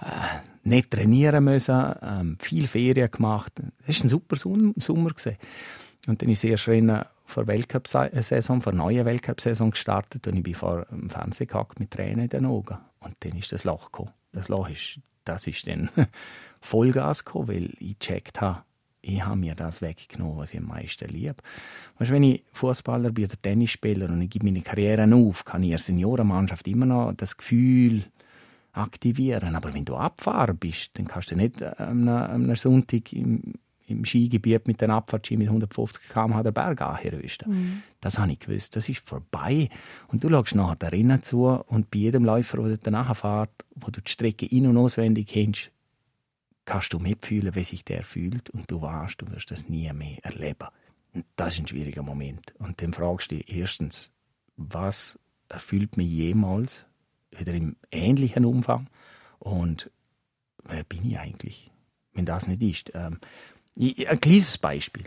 äh, nicht trainieren müssen, ähm, viel Ferien gemacht. Es war ein super Som- Sommer. Gewesen. Und dann ist das erste Rennen vor Weltcup-Saison, vor der neuen Weltcup-Saison gestartet und ich bin vor dem Fernsehen gehackt mit Tränen in den Augen. Und dann ist das Loch gekommen. Das Loch ist, das ist dann Vollgas gekommen, weil ich gecheckt habe, ich habe mir das weggenommen, was ich am meisten liebe. Weißt, wenn ich Fußballer bin oder Tennisspieler und ich gebe meine Karriere auf, kann ich in der Seniorenmannschaft immer noch das Gefühl aktivieren. Aber wenn du Abfahrer bist, dann kannst du nicht am einem, einem Sonntag im, im Skigebiet mit den Abfahrtski mit 150 km/h den Berg anrüsten. Das habe ich gewusst. Das ist vorbei. Und du schaust nachher da drinnen zu und bei jedem Läufer, der danach fährt, wo du die Strecke in- und auswendig kennst, kannst du mitfühlen, wie sich der fühlt und du weißt, du wirst das nie mehr erleben. Und das ist ein schwieriger Moment. Und dann fragst du dich erstens, was erfüllt mich jemals wieder im ähnlichen Umfang und wer bin ich eigentlich, wenn das nicht ist. Ein kleines Beispiel.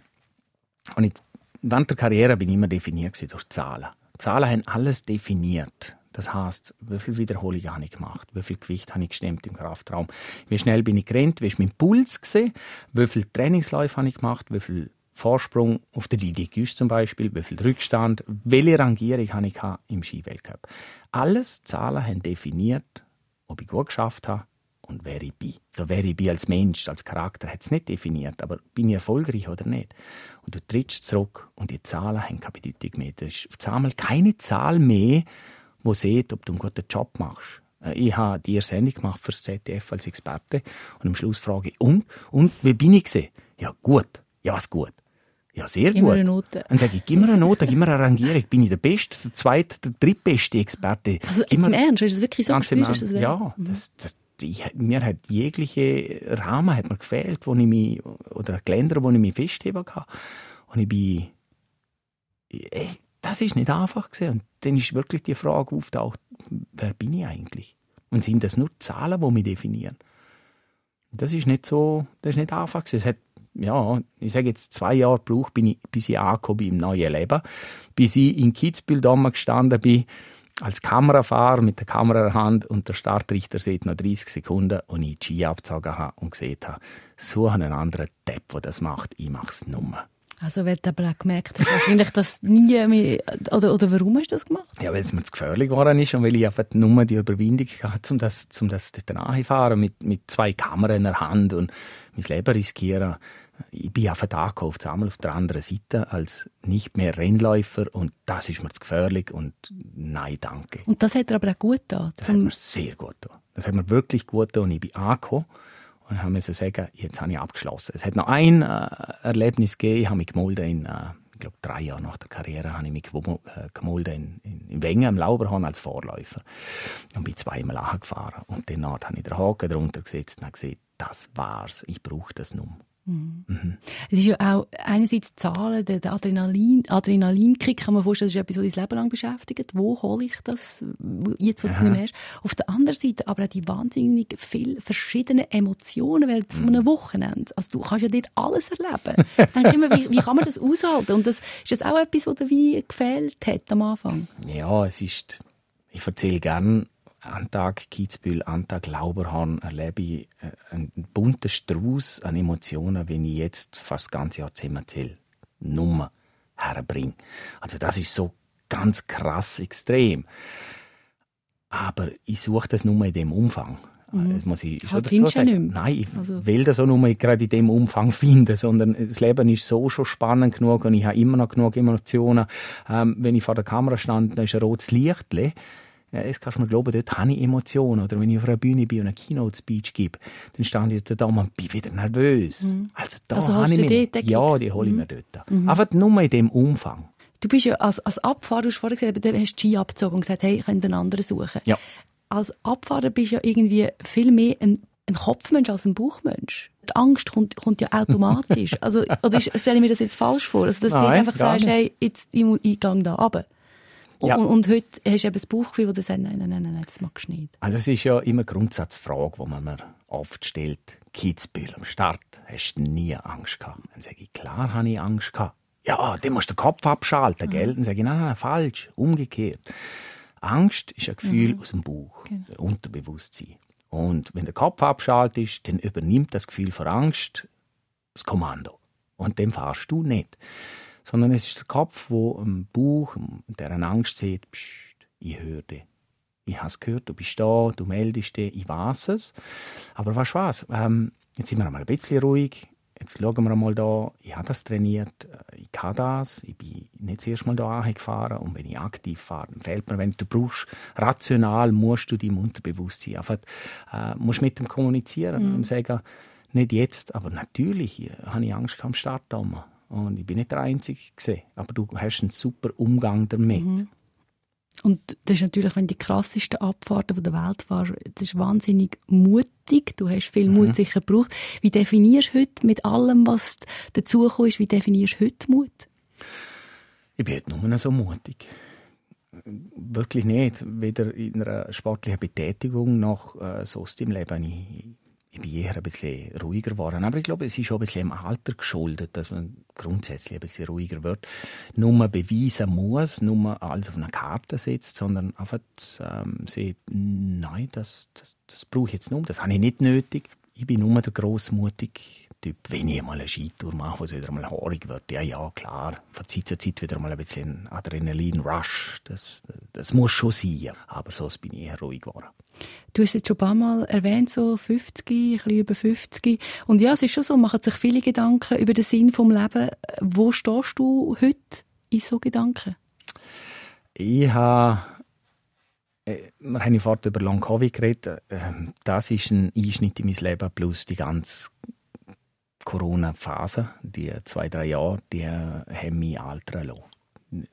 Und während der Karriere bin ich immer definiert durch Zahlen. Zahlen haben alles definiert. Das heißt, wie viel Wiederholungen habe ich gemacht, wie viel Gewicht habe ich gestemmt im Kraftraum, wie schnell bin ich gerannt, wie ist mein Puls gesehen, wie viel Trainingsläufe habe ich gemacht, wie viel Vorsprung auf der Didier zum Beispiel, wie viel Rückstand, welche Rangierung habe ich im Skiweltcup. Alles Zahlen haben definiert, ob ich gut geschafft habe und wer ich bin. Da wer ich bin als Mensch, als Charakter, hat es nicht definiert, aber bin ich erfolgreich oder nicht? Und du trittst zurück und die Zahlen haben keine Bedeutung mehr. Das ist auf einmal keine Zahl mehr, wo sieht, ob du einen guten Job machst. Äh, Ich habe die Sendung gemacht für das ZDF als Experte und am Schluss frage ich, und? Und, wie bin ich gesehen? Ja, gut. Ja, was gut? Ja, sehr Gib gut. mir eine Note. Dann sage ich, gib mir eine Note, gib mir eine Rangierung. Bin ich der Beste, der Zweite, der Drittbeste Experte? Also jetzt im Ernst, ist das wirklich so gespürt? Ja, das, das, ich, mir hat jegliche Rahmen hat mir gefehlt, wo ich mich, oder Geländer, wo ich mich festheben kann. Und ich bin, ich, das ist nicht einfach gewesen. Und dann ist wirklich die Frage auftaucht, wer bin ich eigentlich? Und sind das nur Zahlen, die mich definieren? Das ist nicht so, das ist nicht einfach gewesen. Es hat, ja, ich sage jetzt zwei Jahre gebraucht, bis ich angekommen bin im neuen Leben, bis ich in Kitzbühel damals gestanden bin, als Kamerafahrer mit der Kamera in der Hand und der Startrichter sieht noch 30 Sekunden und ich die Ski abgezogen habe und gesehen habe, so einen anderen Depp, der das macht, ich mache es nur. Also wenn du aber auch gemerkt wahrscheinlich das nie mehr, oder, oder warum hast du das gemacht? Ja, weil es mir zu gefährlich geworden ist und weil ich einfach nur die Überwindung hatte, um das, um das dort nachzufahren, mit, mit zwei Kameras in der Hand und mein Leben riskieren. Ich bin einfach angekommen, einmal auf der anderen Seite als nicht mehr Rennläufer und das ist mir zu gefährlich und nein, danke. Und das hat dir aber auch gut getan. Das hat mir sehr gut getan. Das hat mir wirklich gut getan und ich bin angekommen und habe mir so sagen, jetzt habe ich abgeschlossen. Es hat noch ein äh, Erlebnis gegeben, ich habe mich gemolden in, äh, ich glaube drei Jahre nach der Karriere, habe ich mich äh, gemolden in, in, in Wengen am Lauberhorn als Vorläufer und bin zweimal angefahren und dann habe ich den Haken drunter gesetzt und habe gesagt, das war's, ich brauche das nun. es ist ja auch einerseits die Zahlen, der, Adrenalin, Adrenalinkick, kann man vorstellen, das ist etwas, dich das Leben lang beschäftigt. Wo hole ich das, jetzt, wo du es nicht mehr hast? Auf der anderen Seite aber auch die wahnsinnig viele verschiedene Emotionen während so einem Wochenende. Also du kannst ja dort alles erleben. Ich denke immer, wie, wie kann man das aushalten? Und das, ist das auch etwas, was dir wie gefehlt hat am Anfang? Ja, es ist, ich erzähle gern, an Tag Kitzbühel, an Tag Lauberhorn erlebe ich äh, einen bunten Strauß an Emotionen, wenn ich jetzt fast das ganze Jahr zusammenzähle, Nummer herbringe. Also das ist so ganz krass extrem. Aber ich suche das nur in dem Umfang. Mhm. Das muss ich schon Halt dazu du ja sagen. Nein, ich Also- will das auch nur gerade in dem Umfang finden, sondern das Leben ist so schon spannend genug und ich habe immer noch genug Emotionen. Ähm, wenn ich vor der Kamera stand, da ist ein rotes Licht. Ja, das kannst du mir glauben, dort habe ich Emotionen. Oder wenn ich auf einer Bühne bin und eine Keynote-Speech gebe, dann stand ich da und bin wieder nervös. Also da Also habe ich du den Kick? Ja, die hole ich mir dort. Einfach nur in dem Umfang. Du bist ja als, als Abfahrer, du hast vorhin gesagt, du hast die Ski abgezogen und gesagt, hey, ich könnte einen anderen suchen. Ja. Als Abfahrer bist du ja irgendwie viel mehr ein, ein Kopfmensch als ein Bauchmensch. Die Angst kommt, kommt ja automatisch. also, oder stelle ich mir das jetzt falsch vor? Also, dass du Nein, einfach gar sagst, nicht. hey, jetzt, ich, muss- ich gehe da runter. Und, Ja. und, und heute hast du eben das Bauchgefühl, du sagst, nein, nein, nein, nein, das magst du nicht. Also es ist ja immer eine Grundsatzfrage, die man mir oft stellt. Kitzbühel am Start, hast du nie Angst gehabt? Dann sage ich, klar habe ich Angst gehabt. Ja, dann musst du den Kopf abschalten, gell? Dann sage ich, nein, nein, falsch, umgekehrt. Angst ist ein Gefühl aus dem Bauch, ein Unterbewusstsein. Und wenn der Kopf abschaltet ist, dann übernimmt das Gefühl von Angst das Kommando. Und dem fahrst du nicht. Sondern es ist der Kopf, wo im Bauch, der eine Angst sieht, Psst, ich höre dich. Ich habe es gehört, du bist da, du meldest dich, ich weiß es. Aber du was? Ähm, jetzt sind wir einmal ein bisschen ruhig. Jetzt schauen wir einmal da, ich habe das trainiert, äh, ich kann das, ich bin nicht das erste Mal da gefahren und wenn ich aktiv fahre, dann fehlt mir, wenn du brauchst, rational musst du deinem Unterbewusstsein einfach, äh, musst mit dem kommunizieren und sagen, nicht jetzt, aber natürlich habe ich Angst am Start da oben. Und ich bin nicht der Einzige gesehen, aber du hast einen super Umgang damit. Und das ist natürlich, wenn die krassesten Abfahrten der Welt war, das ist wahnsinnig mutig. Du hast viel Mut sicher gebraucht. Wie definierst du heute mit allem, was dazugekommen wie definierst du heute Mut? Ich bin heute nur so mutig. Wirklich nicht. Weder in einer sportlichen Betätigung noch äh, sonst im Leben. Ich, ich bin eher ein bisschen ruhiger geworden. Aber ich glaube, es ist auch ein bisschen im Alter geschuldet, dass man grundsätzlich ein bisschen ruhiger wird. Nur beweisen muss, nur alles auf eine Karte setzt, sondern einfach ähm, sieht, nein, das, das, das brauche ich jetzt nicht. Das habe ich nicht nötig. Ich bin nur der grossmutige Typ. Wenn ich mal eine Skitour mache, wo es wieder mal haarig wird, ja, ja, klar, von Zeit zu Zeit wieder mal ein bisschen Adrenalin-Rush, das, das muss schon sein. Aber sonst bin ich eher ruhig geworden. Du hast es jetzt schon ein paar Mal erwähnt, so 50, ein bisschen über 50. Und ja, es ist schon so, man macht sich viele Gedanken über den Sinn vom Leben. Wo stehst du heute in so Gedanken? Ich habe, wir haben ja vorhin über Long Covid geredet. Ähm, Das ist ein Einschnitt in mein Leben plus die ganze Corona-Phase, die zwei, drei Jahre, die haben mich altern lassen.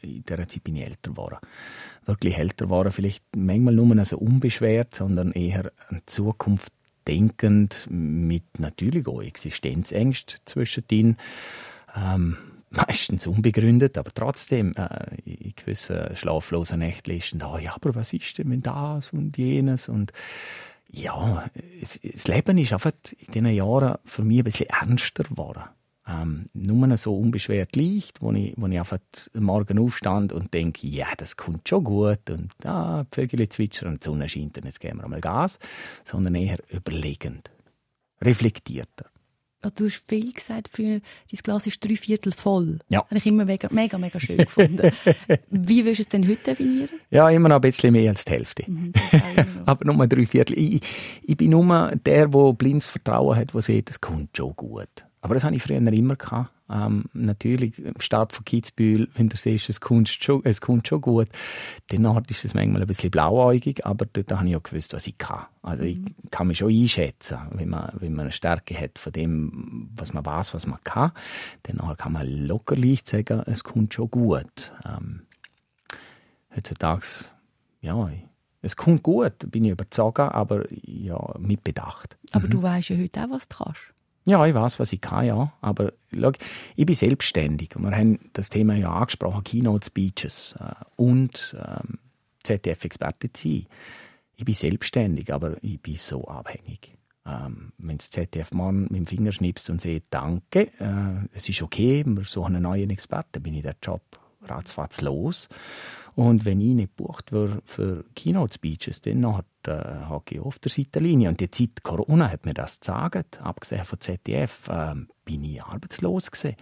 In dieser Zeit bin ich älter geworden. Wirklich älter geworden, vielleicht manchmal nur noch so unbeschwert, sondern eher an Zukunft denkend, mit natürlich auch Existenzängsten zwischendrin. Ähm, meistens unbegründet, aber trotzdem äh, in gewissen schlaflosen Nächten ist da, ja, aber was ist denn, wenn das und jenes und ja, es, das Leben ist einfach in diesen Jahren für mich ein bisschen ernster geworden. Ähm, nur so unbeschwert leicht, wo ich, wo ich einfach am Morgen aufstand und denke, ja, das kommt schon gut und ah, die Vögel zwitschern und die Sonne scheint und jetzt geben wir mal Gas, sondern eher überlegend, reflektierter. Ja, Du hast viel gesagt früher, dein Glas ist drei Viertel voll. Ja. Habe ich immer mega, mega, mega schön gefunden. Wie würdest du es denn heute definieren? Ja, immer noch ein bisschen mehr als die Hälfte. Mhm. Aber nur drei Viertel. Ich, ich bin nur der, der blindes Vertrauen hat, der sieht, es kommt schon gut. Aber das hatte ich früher immer. Gehabt. Ähm, natürlich, im Start von Kitzbühel, wenn du siehst, es kommt schon, es kommt schon gut, dann ist es manchmal ein bisschen blauäugig, aber dort habe ich auch gewusst, was ich kann. Also ich kann mich schon einschätzen, wenn man, wenn man eine Stärke hat von dem, was man weiß, was man kann, dann kann man locker leicht sagen, es kommt schon gut. Ähm, heutzutage, ja, es kommt gut, bin ich überzeugt, aber ja, mit Bedacht. Aber du weißt ja heute auch, was du kannst. Ja, ich weiß, was ich kann, ja. Aber schau, ich bin selbstständig. Und wir haben das Thema ja angesprochen, Keynote-Speeches äh, und ähm, ZDF-Experte sein. Ich bin selbstständig, aber ich bin so abhängig. Ähm, wenn das ZDF morgen mit dem Finger schnipst und sagt, danke, äh, es ist okay, wir suchen einen neuen Experten, bin ich der Job ratzfatz los. Und wenn ich nicht gebucht werde für Keynote-Speeches, dann hat, äh, hake ich auf der Seitenlinie. Und die Zeit Corona hat mir das gesagt. Abgesehen von ZDF ähm, bin ich arbeitslos gewesen.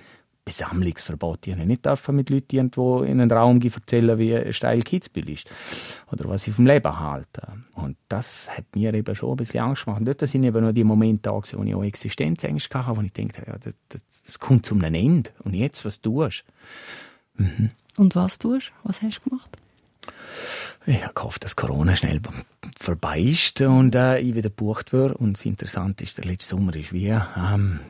Besammlungsverbot. Ich habe nicht dürfen mit Leuten irgendwo in einen Raum erzählen, wie steil Kitzbühel ist. Oder was ich vom Leben halte. Und das hat mir eben schon ein bisschen Angst gemacht. Und dort sind eben noch die Momente da, wo ich auch Existenzängste hatte, wo ich dachte, ja, das, das, das kommt zum Ende. Und jetzt, was tust du? Mhm. Und was tust du? Was hast du gemacht? Ich habe gehofft, dass Corona schnell vorbei ist und äh, ich wieder gebucht werde. Und das Interessante ist, der letzte Sommer ist wie, ähm,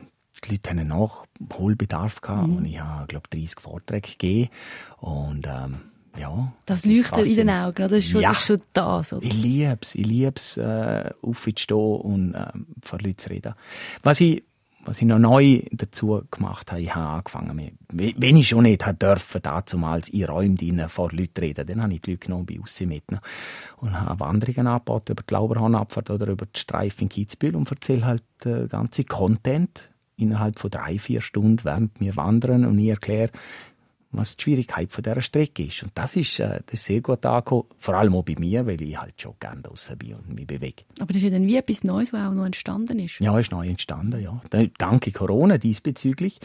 die Leute hatten Nachholbedarf gehabt mhm. und ich habe, glaube 30 Vorträge gegeben und ähm, ja. Das leuchtet in den Augen, das ist schon, ja. das, ist schon das, oder? Ich liebe es, ich liebe es, äh, aufzustehen und äh, vor Leuten zu reden. Was ich was ich noch neu dazu gemacht habe, ich habe angefangen wenn ich schon nicht dürfen, damals in Räumen vor Leuten reden, dann habe ich die Leute genommen bei uns mit und habe Wanderungen angeboten über die Lauberhornabfahrt oder über die Streifen in Kitzbühel und erzähle halt den ganzen Content innerhalb von drei, vier Stunden, während wir wandern und ich erkläre, was die Schwierigkeit von dieser Strecke ist. Und das ist, äh, das ist sehr gut angekommen, vor allem auch bei mir, weil ich halt schon gerne draußen bin und mich bewege. Aber das ist ja dann wie etwas Neues, was auch noch entstanden ist. Ja, ist neu entstanden, ja. Danke Corona diesbezüglich.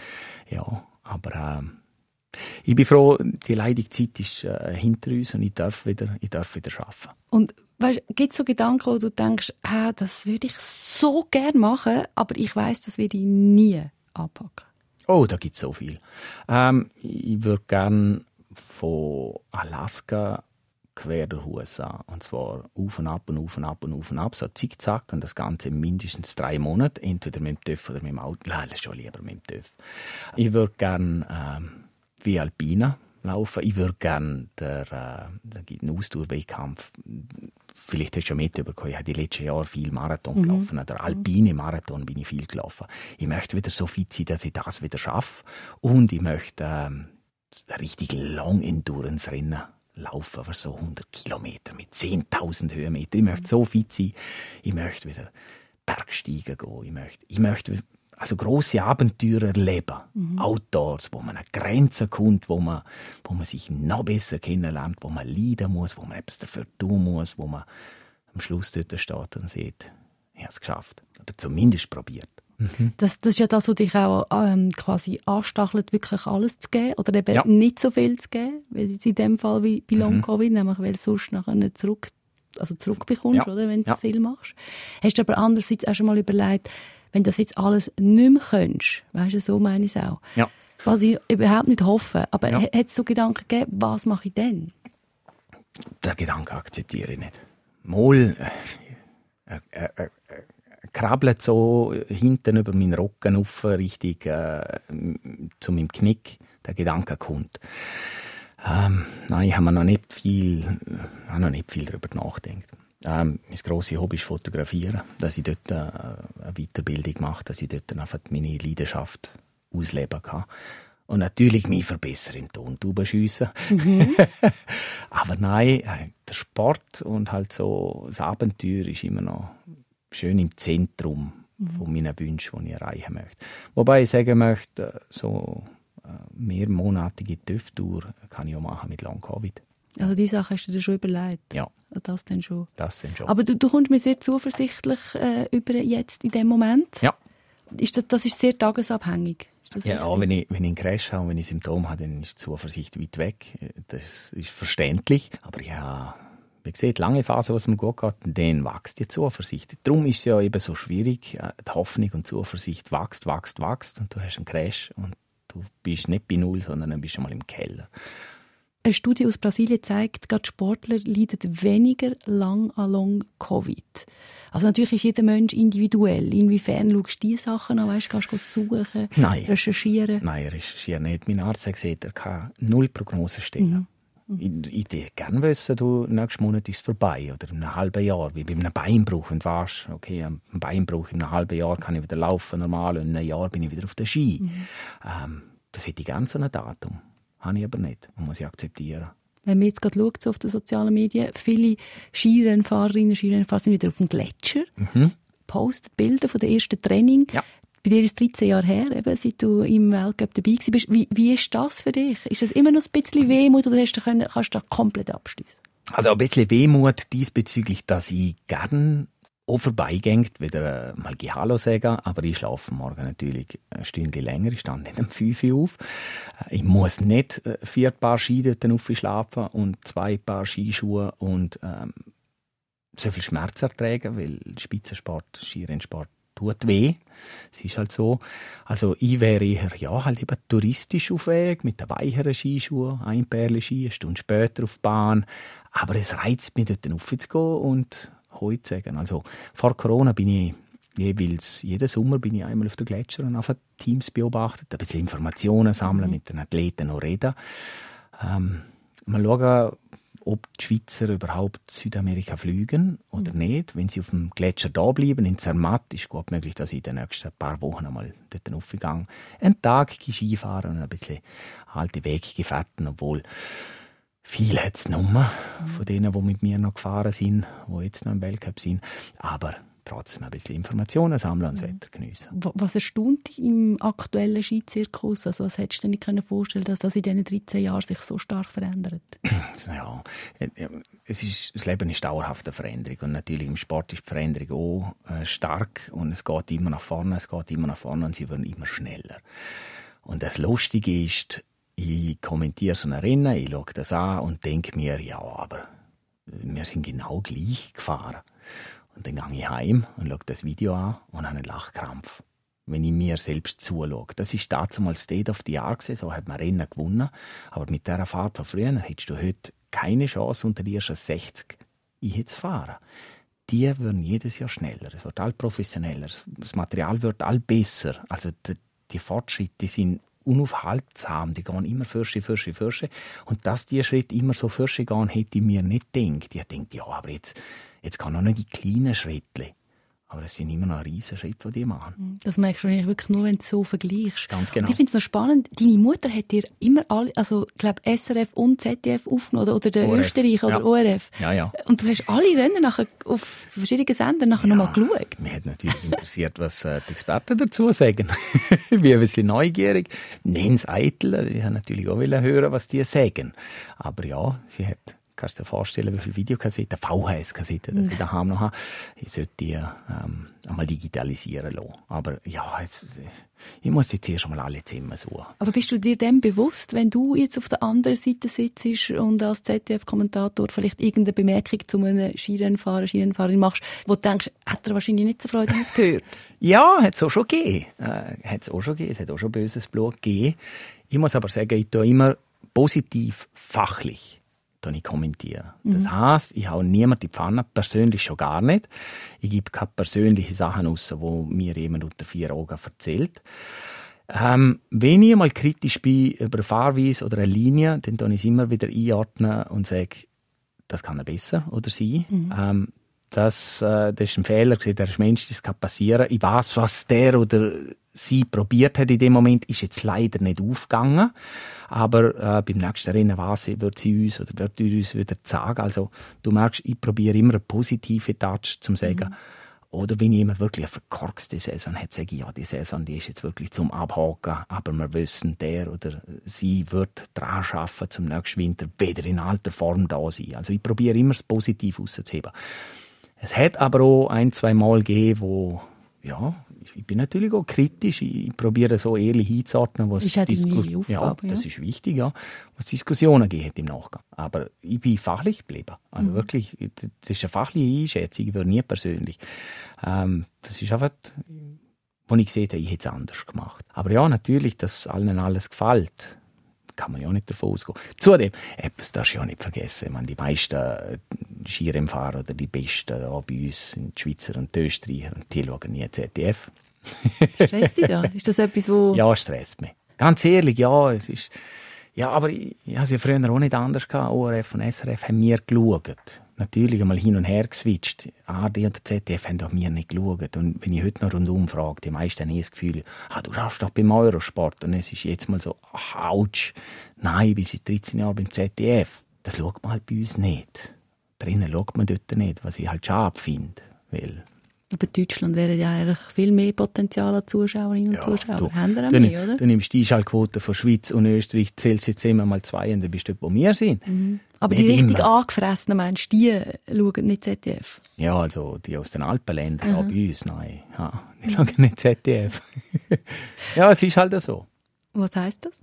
Ja, aber äh, ich bin froh, die leidige Zeit ist äh, hinter uns und ich darf wieder, ich darf wieder arbeiten. Und gibt es so Gedanken, wo du denkst, ah, das würde ich so gerne machen, aber ich weiß, das werde ich nie anpacken? Oh, da gibt es so viel. Ähm, ich würde gerne von Alaska quer durch die USA. Und zwar auf und ab und auf und ab und auf und ab, so zickzack. Und das Ganze mindestens drei Monate, entweder mit dem TÜV oder mit dem Auto. Nein, schon lieber mit dem TÜV. Ich würde gerne ähm, wie Alpina laufen. Ich würde gerne der, äh, einen Ausdauerwettkampf vielleicht hast du ja mitbekommen, ich habe die letzten Jahre viel Marathon mhm. gelaufen. Der alpine Marathon bin ich viel gelaufen. Ich möchte wieder so fit sein, dass ich das wieder schaffe. Und ich möchte ähm, richtig Long Endurance Rennen laufen, aber so 100 Kilometer mit 10.000 Höhenmeter. Ich möchte so fit sein. Ich möchte wieder Bergsteigen gehen. Ich möchte, ich möchte also große Abenteuer erleben, mhm. Outdoors, wo man an Grenzen kommt, wo man, wo man sich noch besser kennenlernt, wo man leiden muss, wo man etwas dafür tun muss, wo man am Schluss dort steht und sieht, ich habe es geschafft oder zumindest probiert. Mhm. Das, das ist ja das, was dich auch ähm, quasi anstachelt, wirklich alles zu geben oder eben ja. nicht so viel zu geben, wie in dem Fall wie bei Long Covid, mhm. nämlich weil du sonst nachher nicht zurück, also zurückbekommst, ja. oder, wenn du ja. zu viel machst. Hast du aber andererseits auch schon mal überlegt, wenn das jetzt alles nicht mehr könntest, weißt du, so meine ich es auch. Ja. Was ich überhaupt nicht hoffe. Aber ja. hat es so Gedanken gegeben, was mache ich denn? Den Gedanken akzeptiere ich nicht. Mal äh, äh, äh, krabbelt so hinten über meinen Rücken auf, richtig äh, zu meinem Knick. Der Gedanke kommt. Ähm, nein, ich habe noch nicht viel, habe noch nicht viel darüber nachgedacht. Ähm, mein grosses Hobby ist Fotografieren, dass ich dort äh, eine Weiterbildung mache, dass ich dort einfach meine Leidenschaft ausleben kann. Und natürlich mich verbessern im Tontubenschiessen. Mhm. Aber nein, äh, der Sport und halt so das Abenteuer ist immer noch schön im Zentrum mhm. von meinen Wünschen, die ich erreichen möchte. Wobei ich sagen möchte, so äh, mehrmonatige TÜV-Tour kann ich auch machen mit Long-Covid. Also die Sache hast du dir schon überlegt? Ja. Das dann schon. Das dann schon. Aber du, du kommst mir sehr zuversichtlich äh, über jetzt in dem Moment. Ja. Ist das, das ist sehr tagesabhängig. Ist ja, auch wenn ich, wenn ich einen Crash habe und wenn ich Symptome habe, dann ist die Zuversicht weit weg. Das ist verständlich. Aber ja, wie gesagt, lange Phase, was mir gut geht, dann wächst die Zuversicht. Darum ist es ja eben so schwierig. Äh, die Hoffnung und Zuversicht wächst, wächst, wächst und du hast einen Crash und du bist nicht bei Null, sondern dann bist du mal im Keller. Eine Studie aus Brasilien zeigt, dass Sportler leiden weniger lang an Long-Covid. Also natürlich ist jeder Mensch individuell. Inwiefern schaust du diese Sachen an? Weißt, kannst du suchen, Nein. recherchieren? Nein, recherchieren nicht. Mein Arzt hat gesagt, er kann null Prognose stellen. Mhm. Ich, ich würde gerne wissen, du, nächsten Monat ist es vorbei oder in einem halben Jahr, wie bei einem Beinbruch. Und weißt, okay, ein Beinbruch in einem halben Jahr kann ich wieder laufen normal und in einem Jahr bin ich wieder auf der Ski. Mhm. Ähm, das hätte ich gerne so ein Datum. Habe ich aber nicht und muss ich akzeptieren. Wenn man jetzt gerade schaut, so auf den sozialen Medien, viele Skirennfahrerinnen und Skirennfahrer sind wieder auf dem Gletscher, mhm. posten Bilder von der ersten Training. Ja. Bei dir ist es 13 Jahre her, eben, seit du im Weltcup dabei warst. Wie, wie ist das für dich? Ist das immer noch ein bisschen Wehmut oder hast du können, kannst du da komplett abschließen? Also ein bisschen Wehmut diesbezüglich, dass ich gerne auch vorbeigeht, wieder äh, mal Hallo sagen, aber ich schlafe morgen natürlich eine Stunde länger. Ich stehe nicht um 5 Uhr auf. Äh, ich muss nicht äh, vier Paar Ski dort schlafen und zwei Paar Skischuhe und ähm, so viel Schmerz ertragen, weil Spitzensport, Skirennsport tut weh. Es ist halt so. Also ich wäre eher, ja, halt lieber touristisch auf Weg, mit den weicheren Skischuhen, ein Pärchen Ski, eine Stunde später auf die Bahn. Aber es reizt mich, dort raufzugehen und heute sagen. Also vor Corona bin ich jeweils, jeden Sommer bin ich einmal auf den Gletscher und auf Teams beobachtet, ein bisschen Informationen sammeln, mhm. mit den Athleten noch reden. Ähm, mal schauen, ob die Schweizer überhaupt Südamerika fliegen oder mhm. nicht. Wenn sie auf dem Gletscher da bleiben, in Zermatt, ist gut möglich, dass ich in den nächsten paar Wochen einmal dort aufgegangen einen Tag Skifahren und ein bisschen alte Weggefährten, obwohl viel hat es Nummer von denen, die mit mir noch gefahren sind, die jetzt noch im Weltcup sind. Aber trotzdem ein bisschen Informationen sammeln und das Wetter geniessen. Was erstaunt dich im aktuellen Skizirkus? Also was hättest du dir nicht vorstellen dass das in diesen 13 Jahren sich so stark verändert? Ja, es ist, das Leben ist dauerhaft eine Veränderung und natürlich im Sport ist die Veränderung auch äh, stark und es geht immer nach vorne, es geht immer nach vorne und sie werden immer schneller. Und das Lustige ist, ich kommentiere so ein Rennen, ich schaue das an und denke mir, ja, aber wir sind genau gleich gefahren. Und dann gehe ich heim und schaue das Video an und habe einen Lachkrampf. Wenn ich mir selbst zuschaue. Das ist damals State of the Art, so hat man Rennen gewonnen. Aber mit dieser Fahrt von früher hättest du heute keine Chance, unter die ersten 60 zu fahren. Die werden jedes Jahr schneller. Es wird all professioneller. Das Material wird all besser. Also die Fortschritte sind unaufhaltsam. Die gehen immer Fürsche, Fürsche, Fürsche. Und dass die Schritte immer so Fürsche gehen, hätte ich mir nicht gedacht. Ich denke, ja, aber jetzt, jetzt kann noch nicht die kleinen Schritte. Aber es sind immer noch riesige Schritte, die die machen. Mhm. Das merkst du eigentlich wirklich nur, wenn du so vergleichst. Ganz genau. Und ich finde es noch spannend, deine Mutter hat dir immer alle, also ich glaube SRF und ZDF aufgenommen, oder, der ORF. Österreich oder ja. ORF. Ja, ja. Und du hast alle Rennen nachher auf verschiedenen Sendern nachher ja, nochmal geschaut. Mich hat natürlich interessiert, was äh, die Experten dazu sagen. ich bin ein bisschen neugierig. Nens eitel, ich habe natürlich auch hören, was die sagen. Aber ja, sie hat kannst du dir vorstellen, wie viele Videokassetten, VHS-Kassetten, dass ich daheim noch habe. Ich sollte die ähm, einmal digitalisieren lassen. Aber ja, jetzt, ich muss jetzt erst einmal alle Zimmer suchen. Aber bist du dir dem bewusst, wenn du jetzt auf der anderen Seite sitzt und als ZDF-Kommentator vielleicht irgendeine Bemerkung zu einem Skirennfahrer, Skirennfahrerin machst, wo du denkst, hat er wahrscheinlich nicht so Freude, wenn es gehört? ja, hat es auch schon gegeben. Äh, hat es auch schon gegeben. Es hat auch schon böses Blut gegeben. Ich muss aber sagen, ich tue immer positiv, fachlich ich kommentiere. Mhm. Das heißt, ich habe niemand die Pfanne, persönlich schon gar nicht. Ich gebe keine persönlichen Sachen raus, wo mir jemand unter vier Augen erzählt. Ähm, wenn ich mal kritisch bin über eine Fahrweise oder eine Linie, dann tue ich es immer wieder einordnen und sage, das kann er besser oder sie. Mhm. Ähm, das, äh, das ist ein Fehler, der ist Mensch, das kann passieren. Ich weiß, was der oder sie probiert hat in dem Moment, ist jetzt leider nicht aufgegangen. Aber äh, beim nächsten Rennen weiß wird sie uns oder wird uns wieder sagen. Also du merkst, ich probiere immer eine positive Touch zum sagen. Mhm. Oder wenn jemand wirklich eine verkorkste Saison hat, sage ich, ja, die Saison die ist jetzt wirklich zum Abhaken, aber wir wissen, der oder sie wird dran schaffen, zum nächsten Winter wieder in alter Form da sein. Also ich probiere immer das Positive rauszuheben. Es hat aber auch ein, zwei Mal gegeben, wo ja, ich bin natürlich auch kritisch. Ich probiere so ehrlich einzuordnen, was ist ja Disku Aufgabe, ja, das ist wichtig, ja, was Diskussionen geht im Nachgang. Aber ich bin fachlich geblieben. Also mhm. wirklich, das ist eine fachliche Einschätzung, ich nie persönlich. Ähm, das ist einfach, wo ich gesehen habe, ich hätte es anders gemacht. Aber ja, natürlich, dass allen alles gefällt kann man ja nicht davon ausgehen. Zudem, etwas darfst du ja nicht vergessen, meine, die meisten äh, Skirennfahrer oder die Besten auch bei uns sind die Schweizer und die Österreicher und die schauen nie ZDF. Stresst dich da? Ist das etwas, wo... Ja, stresst mich. Ganz ehrlich, ja, es ist... Ja, aber ich, ich habe es ja früher auch nicht anders gehabt. ORF und SRF haben mir geschaut natürlich einmal hin und her geswitcht. AD und ZDF haben auch mir nicht geschaut. Und wenn ich heute noch rundum frage, die meisten haben eh das Gefühl, ah, du schaffst doch beim Eurosport. Und es ist jetzt mal so, ouch, nein, ich bin seit 13 Jahren beim ZDF. Das schaut man halt bei uns nicht. Drinnen schaut man dort nicht, was ich halt schade finde. Weil Aber Deutschland wäre ja eigentlich viel mehr Potenzial an Zuschauerinnen und Ja, Zuschauern. du- Haben wir auch Du, mehr, oder? du nimmst die Einschaltquote von Schweiz und Österreich, zählst jetzt immer mal zwei und dann bist du dort, wo wir sind. Aber die nicht richtig immer. angefressenen Menschen, die schauen nicht ZDF. Ja, also die aus den Alpenländern, auch bei uns, nein. Ja, die schauen nicht ZDF. ja, es ist halt so. Was heisst das?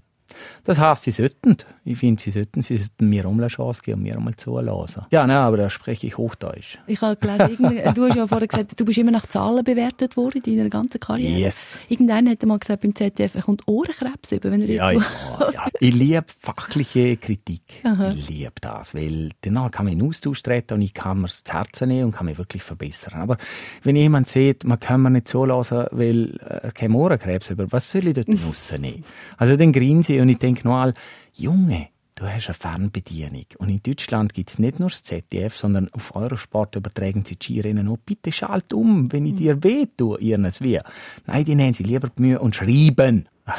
Das heisst, sie sollten. Ich finde, sie sollten, sie sollten mir um eine Chance geben und mir einmal zulassen. Ja, nein, aber da spreche ich Hochdeutsch. Ich habe gelesen, du hast ja vorher gesagt, du bist immer nach Zahlen bewertet worden in deiner ganzen Karriere. Yes. Irgendeiner hat mal gesagt beim ZDF, er kommt Ohrenkrebs über, wenn er Ja, jetzt ja, ja. Ich liebe fachliche Kritik. Ich liebe das, weil danach kann man in Austausch treten und ich kann mir das Herz nehmen und kann mich wirklich verbessern. Aber wenn jemand sieht, man kann mir nicht zulassen, weil er keinen Ohrenkrebs hat, was soll ich dort rausnehmen? Also dann grinse ich und ich denke noch Junge, du hast eine Fernbedienung. Und in Deutschland gibt es nicht nur das ZDF, sondern auf Eurosport übertragen sie die Skirennen auch. Bitte schalt um, wenn ich dir weh tue, irgendwas wie. Nein, die nehmen sie lieber die Mühe und schreiben.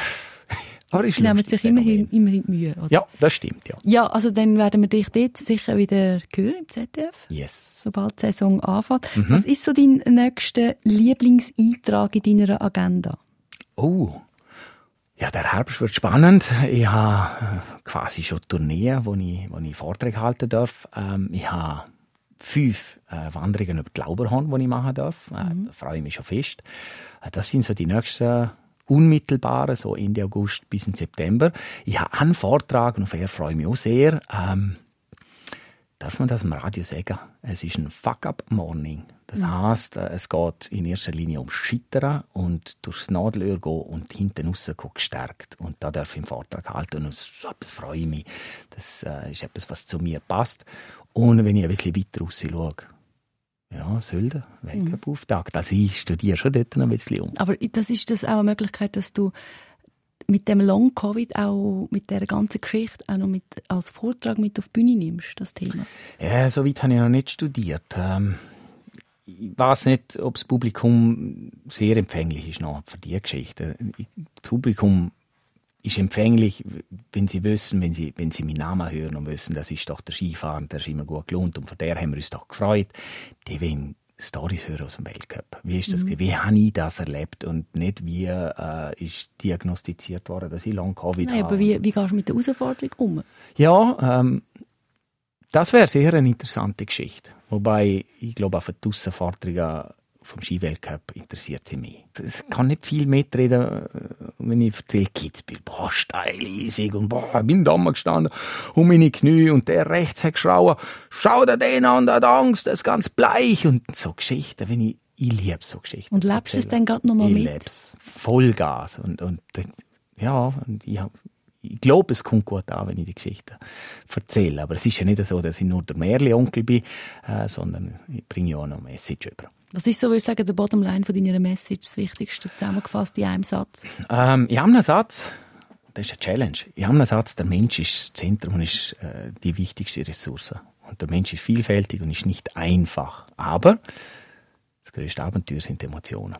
Aber ist Die nehmen sich immerhin, immerhin die Mühe. Oder? Ja, das stimmt, ja. ja, also dann werden wir dich dort sicher wieder hören im ZDF. Yes. Sobald die Saison anfängt. Mhm. Was ist so dein nächster Lieblingseintrag in deiner Agenda? Oh. Ja, der Herbst wird spannend. Ich habe äh, quasi schon Tourneen, wo ich, wo ich Vorträge halten darf. Ähm, ich habe fünf äh, Wanderungen über die Lauberhorn, die ich machen darf. Äh, Da freue ich mich schon fest. Äh, das sind so die nächsten unmittelbaren, so Ende August bis in September. Ich habe einen Vortrag und auf er freue ich mich auch sehr. Ähm, Darf man das im Radio sagen? Es ist ein Fuck-up-Morning. Das heisst, äh, es geht in erster Linie ums Scheitern und durchs Nadelöhr gehen und hinten raus gestärkt. Und da darf ich einen Vortrag halten und so etwas freue ich mich. Das äh, ist etwas, was zu mir passt. Und wenn ich ein bisschen weiter raus schaue, ja, Sölden, Weltcup-Auftakt. Also ich studiere schon dort noch ein bisschen um. Aber das ist das auch eine Möglichkeit, dass du mit dem Long-Covid auch mit der ganzen Geschichte auch noch mit, als Vortrag mit auf die Bühne nimmst, das Thema. Ja, so weit habe ich noch nicht studiert. Ähm, ich weiß nicht, ob das Publikum sehr empfänglich ist noch für diese Geschichte. Das Publikum ist empfänglich, wenn sie wissen, wenn sie, wenn sie meinen Namen hören und wissen, das ist doch der Skifahrer, der ist immer gut gelohnt und von der haben wir uns doch gefreut. Die wollen Stories hören aus dem Weltcup. Wie ist das? gewesen? Wie habe ich das erlebt und nicht wie äh, ist diagnostiziert worden, dass ich Long Covid Nein, habe. aber wie, wie gehst du mit der Herausforderung um? Ja, ähm, das wäre sicher eine interessante Geschichte. Wobei, ich glaube, auch für die Aussenforderungen vom Skiweltcup interessiert sie mich. Es kann nicht viel mitreden, äh, wenn ich erzähle, Kitzbühel, boah, steil, eisig und boah, ich bin da mal gestanden, um meine Knie und der rechts hat geschrauen, schau dir den an, der hat Angst, der ist ganz bleich und so Geschichten, wenn ich, ich liebe so Geschichten. Und lebst du es dann gerade noch mal ich mit? leb's. Vollgas und, und ja, und ich hab, ich glaube, es kommt gut an, wenn ich die Geschichte erzähle. Aber es ist ja nicht so, dass ich nur der Märli-Onkel bin, äh, sondern ich bringe ja auch noch eine Message über. Was ist so, würde ich sagen, der Bottomline von deiner Message, das Wichtigste zusammengefasst in einem Satz? Ähm, habe einen Satz, das ist eine Challenge. Habe einen Satz, der Mensch ist das Zentrum und ist äh, die wichtigste Ressource. Und der Mensch ist vielfältig und ist nicht einfach. Aber das größte Abenteuer sind Emotionen.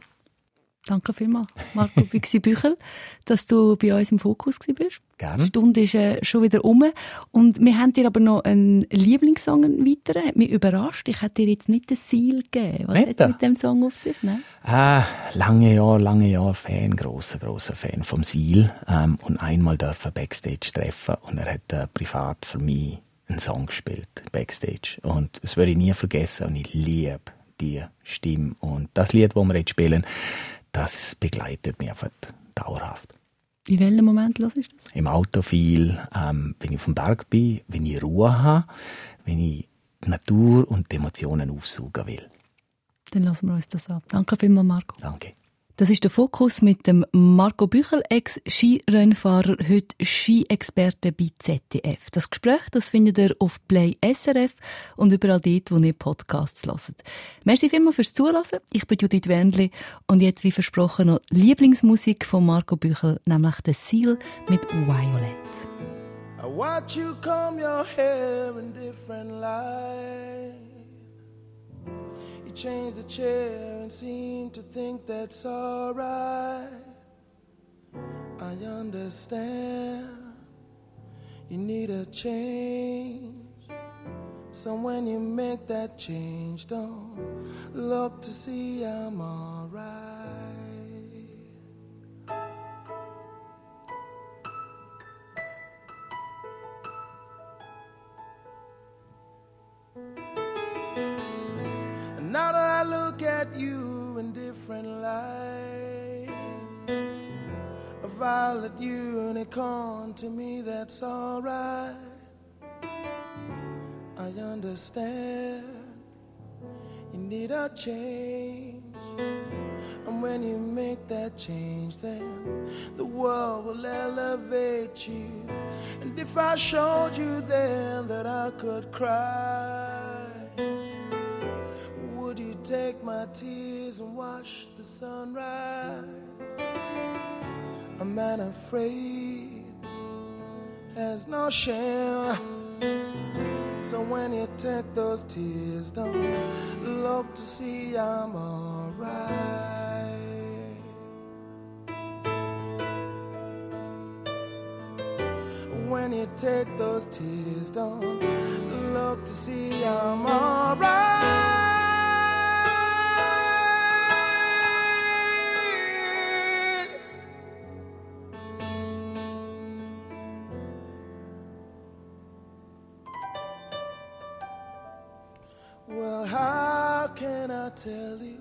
Danke vielmals, Marco Büchsi-Büchel, dass du bei uns im Fokus bist. Gerne. Die Stunde ist äh, schon wieder um. Und wir haben dir aber noch einen Lieblingssong weiteren. Hat mich überrascht. Ich hätte dir jetzt nicht das Ziel gegeben. Was Nicht? hat es mit dem Song auf sich? Nein? Ah, lange Jahre, lange Jahre Fan, großer, großer Fan vom Seal. Ähm, und einmal dürfen Backstage treffen und er hat äh, privat für mich einen Song gespielt, Backstage. Und das werde ich nie vergessen und ich liebe die Stimme. Und das Lied, das wir jetzt spielen, das begleitet mich einfach dauerhaft. In welchem Moment los ist das? Im Auto viel, ähm, wenn ich auf dem Berg bin, wenn ich Ruhe habe, wenn ich die Natur und die Emotionen aufsaugen will. Dann lassen wir uns das ab. Danke vielmals, Marco. Danke. Das ist der Fokus mit dem Marco Büchel, Ex-Skirennfahrer, heute Ski-Experte bei ZDF. Das Gespräch das findet ihr auf Play SRF und überall dort, wo ihr Podcasts hört. Merci vielmals fürs Zuhören. Ich bin Judith Wendli und jetzt, wie versprochen, noch Lieblingsmusik von Marco Büchel, nämlich «The Seal» mit «Violet». I watch you comb your hair in different light. You change the chair and seem to think that's alright. I understand you need a change. So when you make that change, don't look to see I'm alright. That I look at you in different light, a violet unicorn to me, that's alright. I understand you need a change. And when you make that change, then the world will elevate you. And if I showed you then that I could cry, take my tears and wash the sunrise? A man afraid has no shame. So when you take those tears, don't look to see I'm alright. When you take those tears, don't look to see I'm alright. Tell you?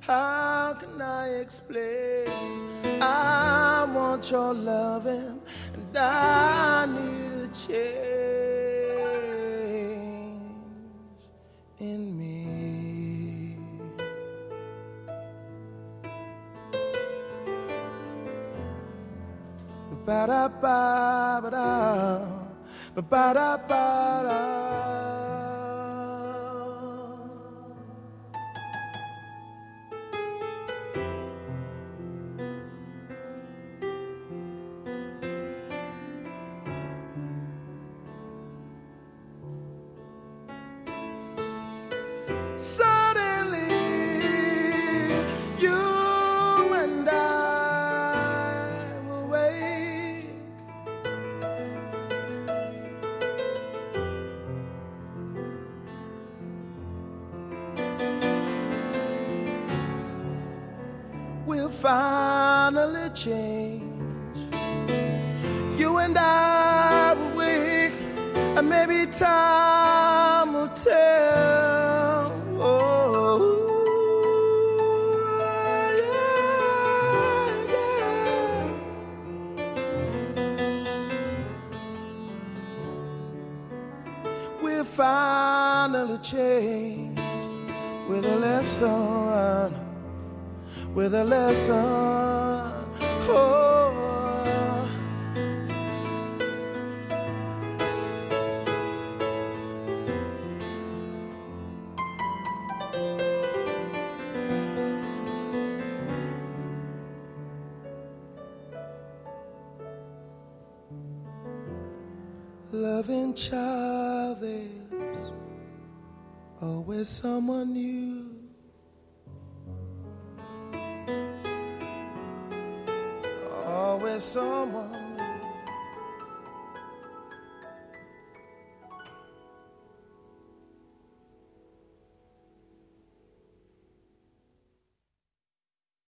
How can I explain? I want your loving, and I need a change in me. Ba da ba ba da, ba da ba da. changed.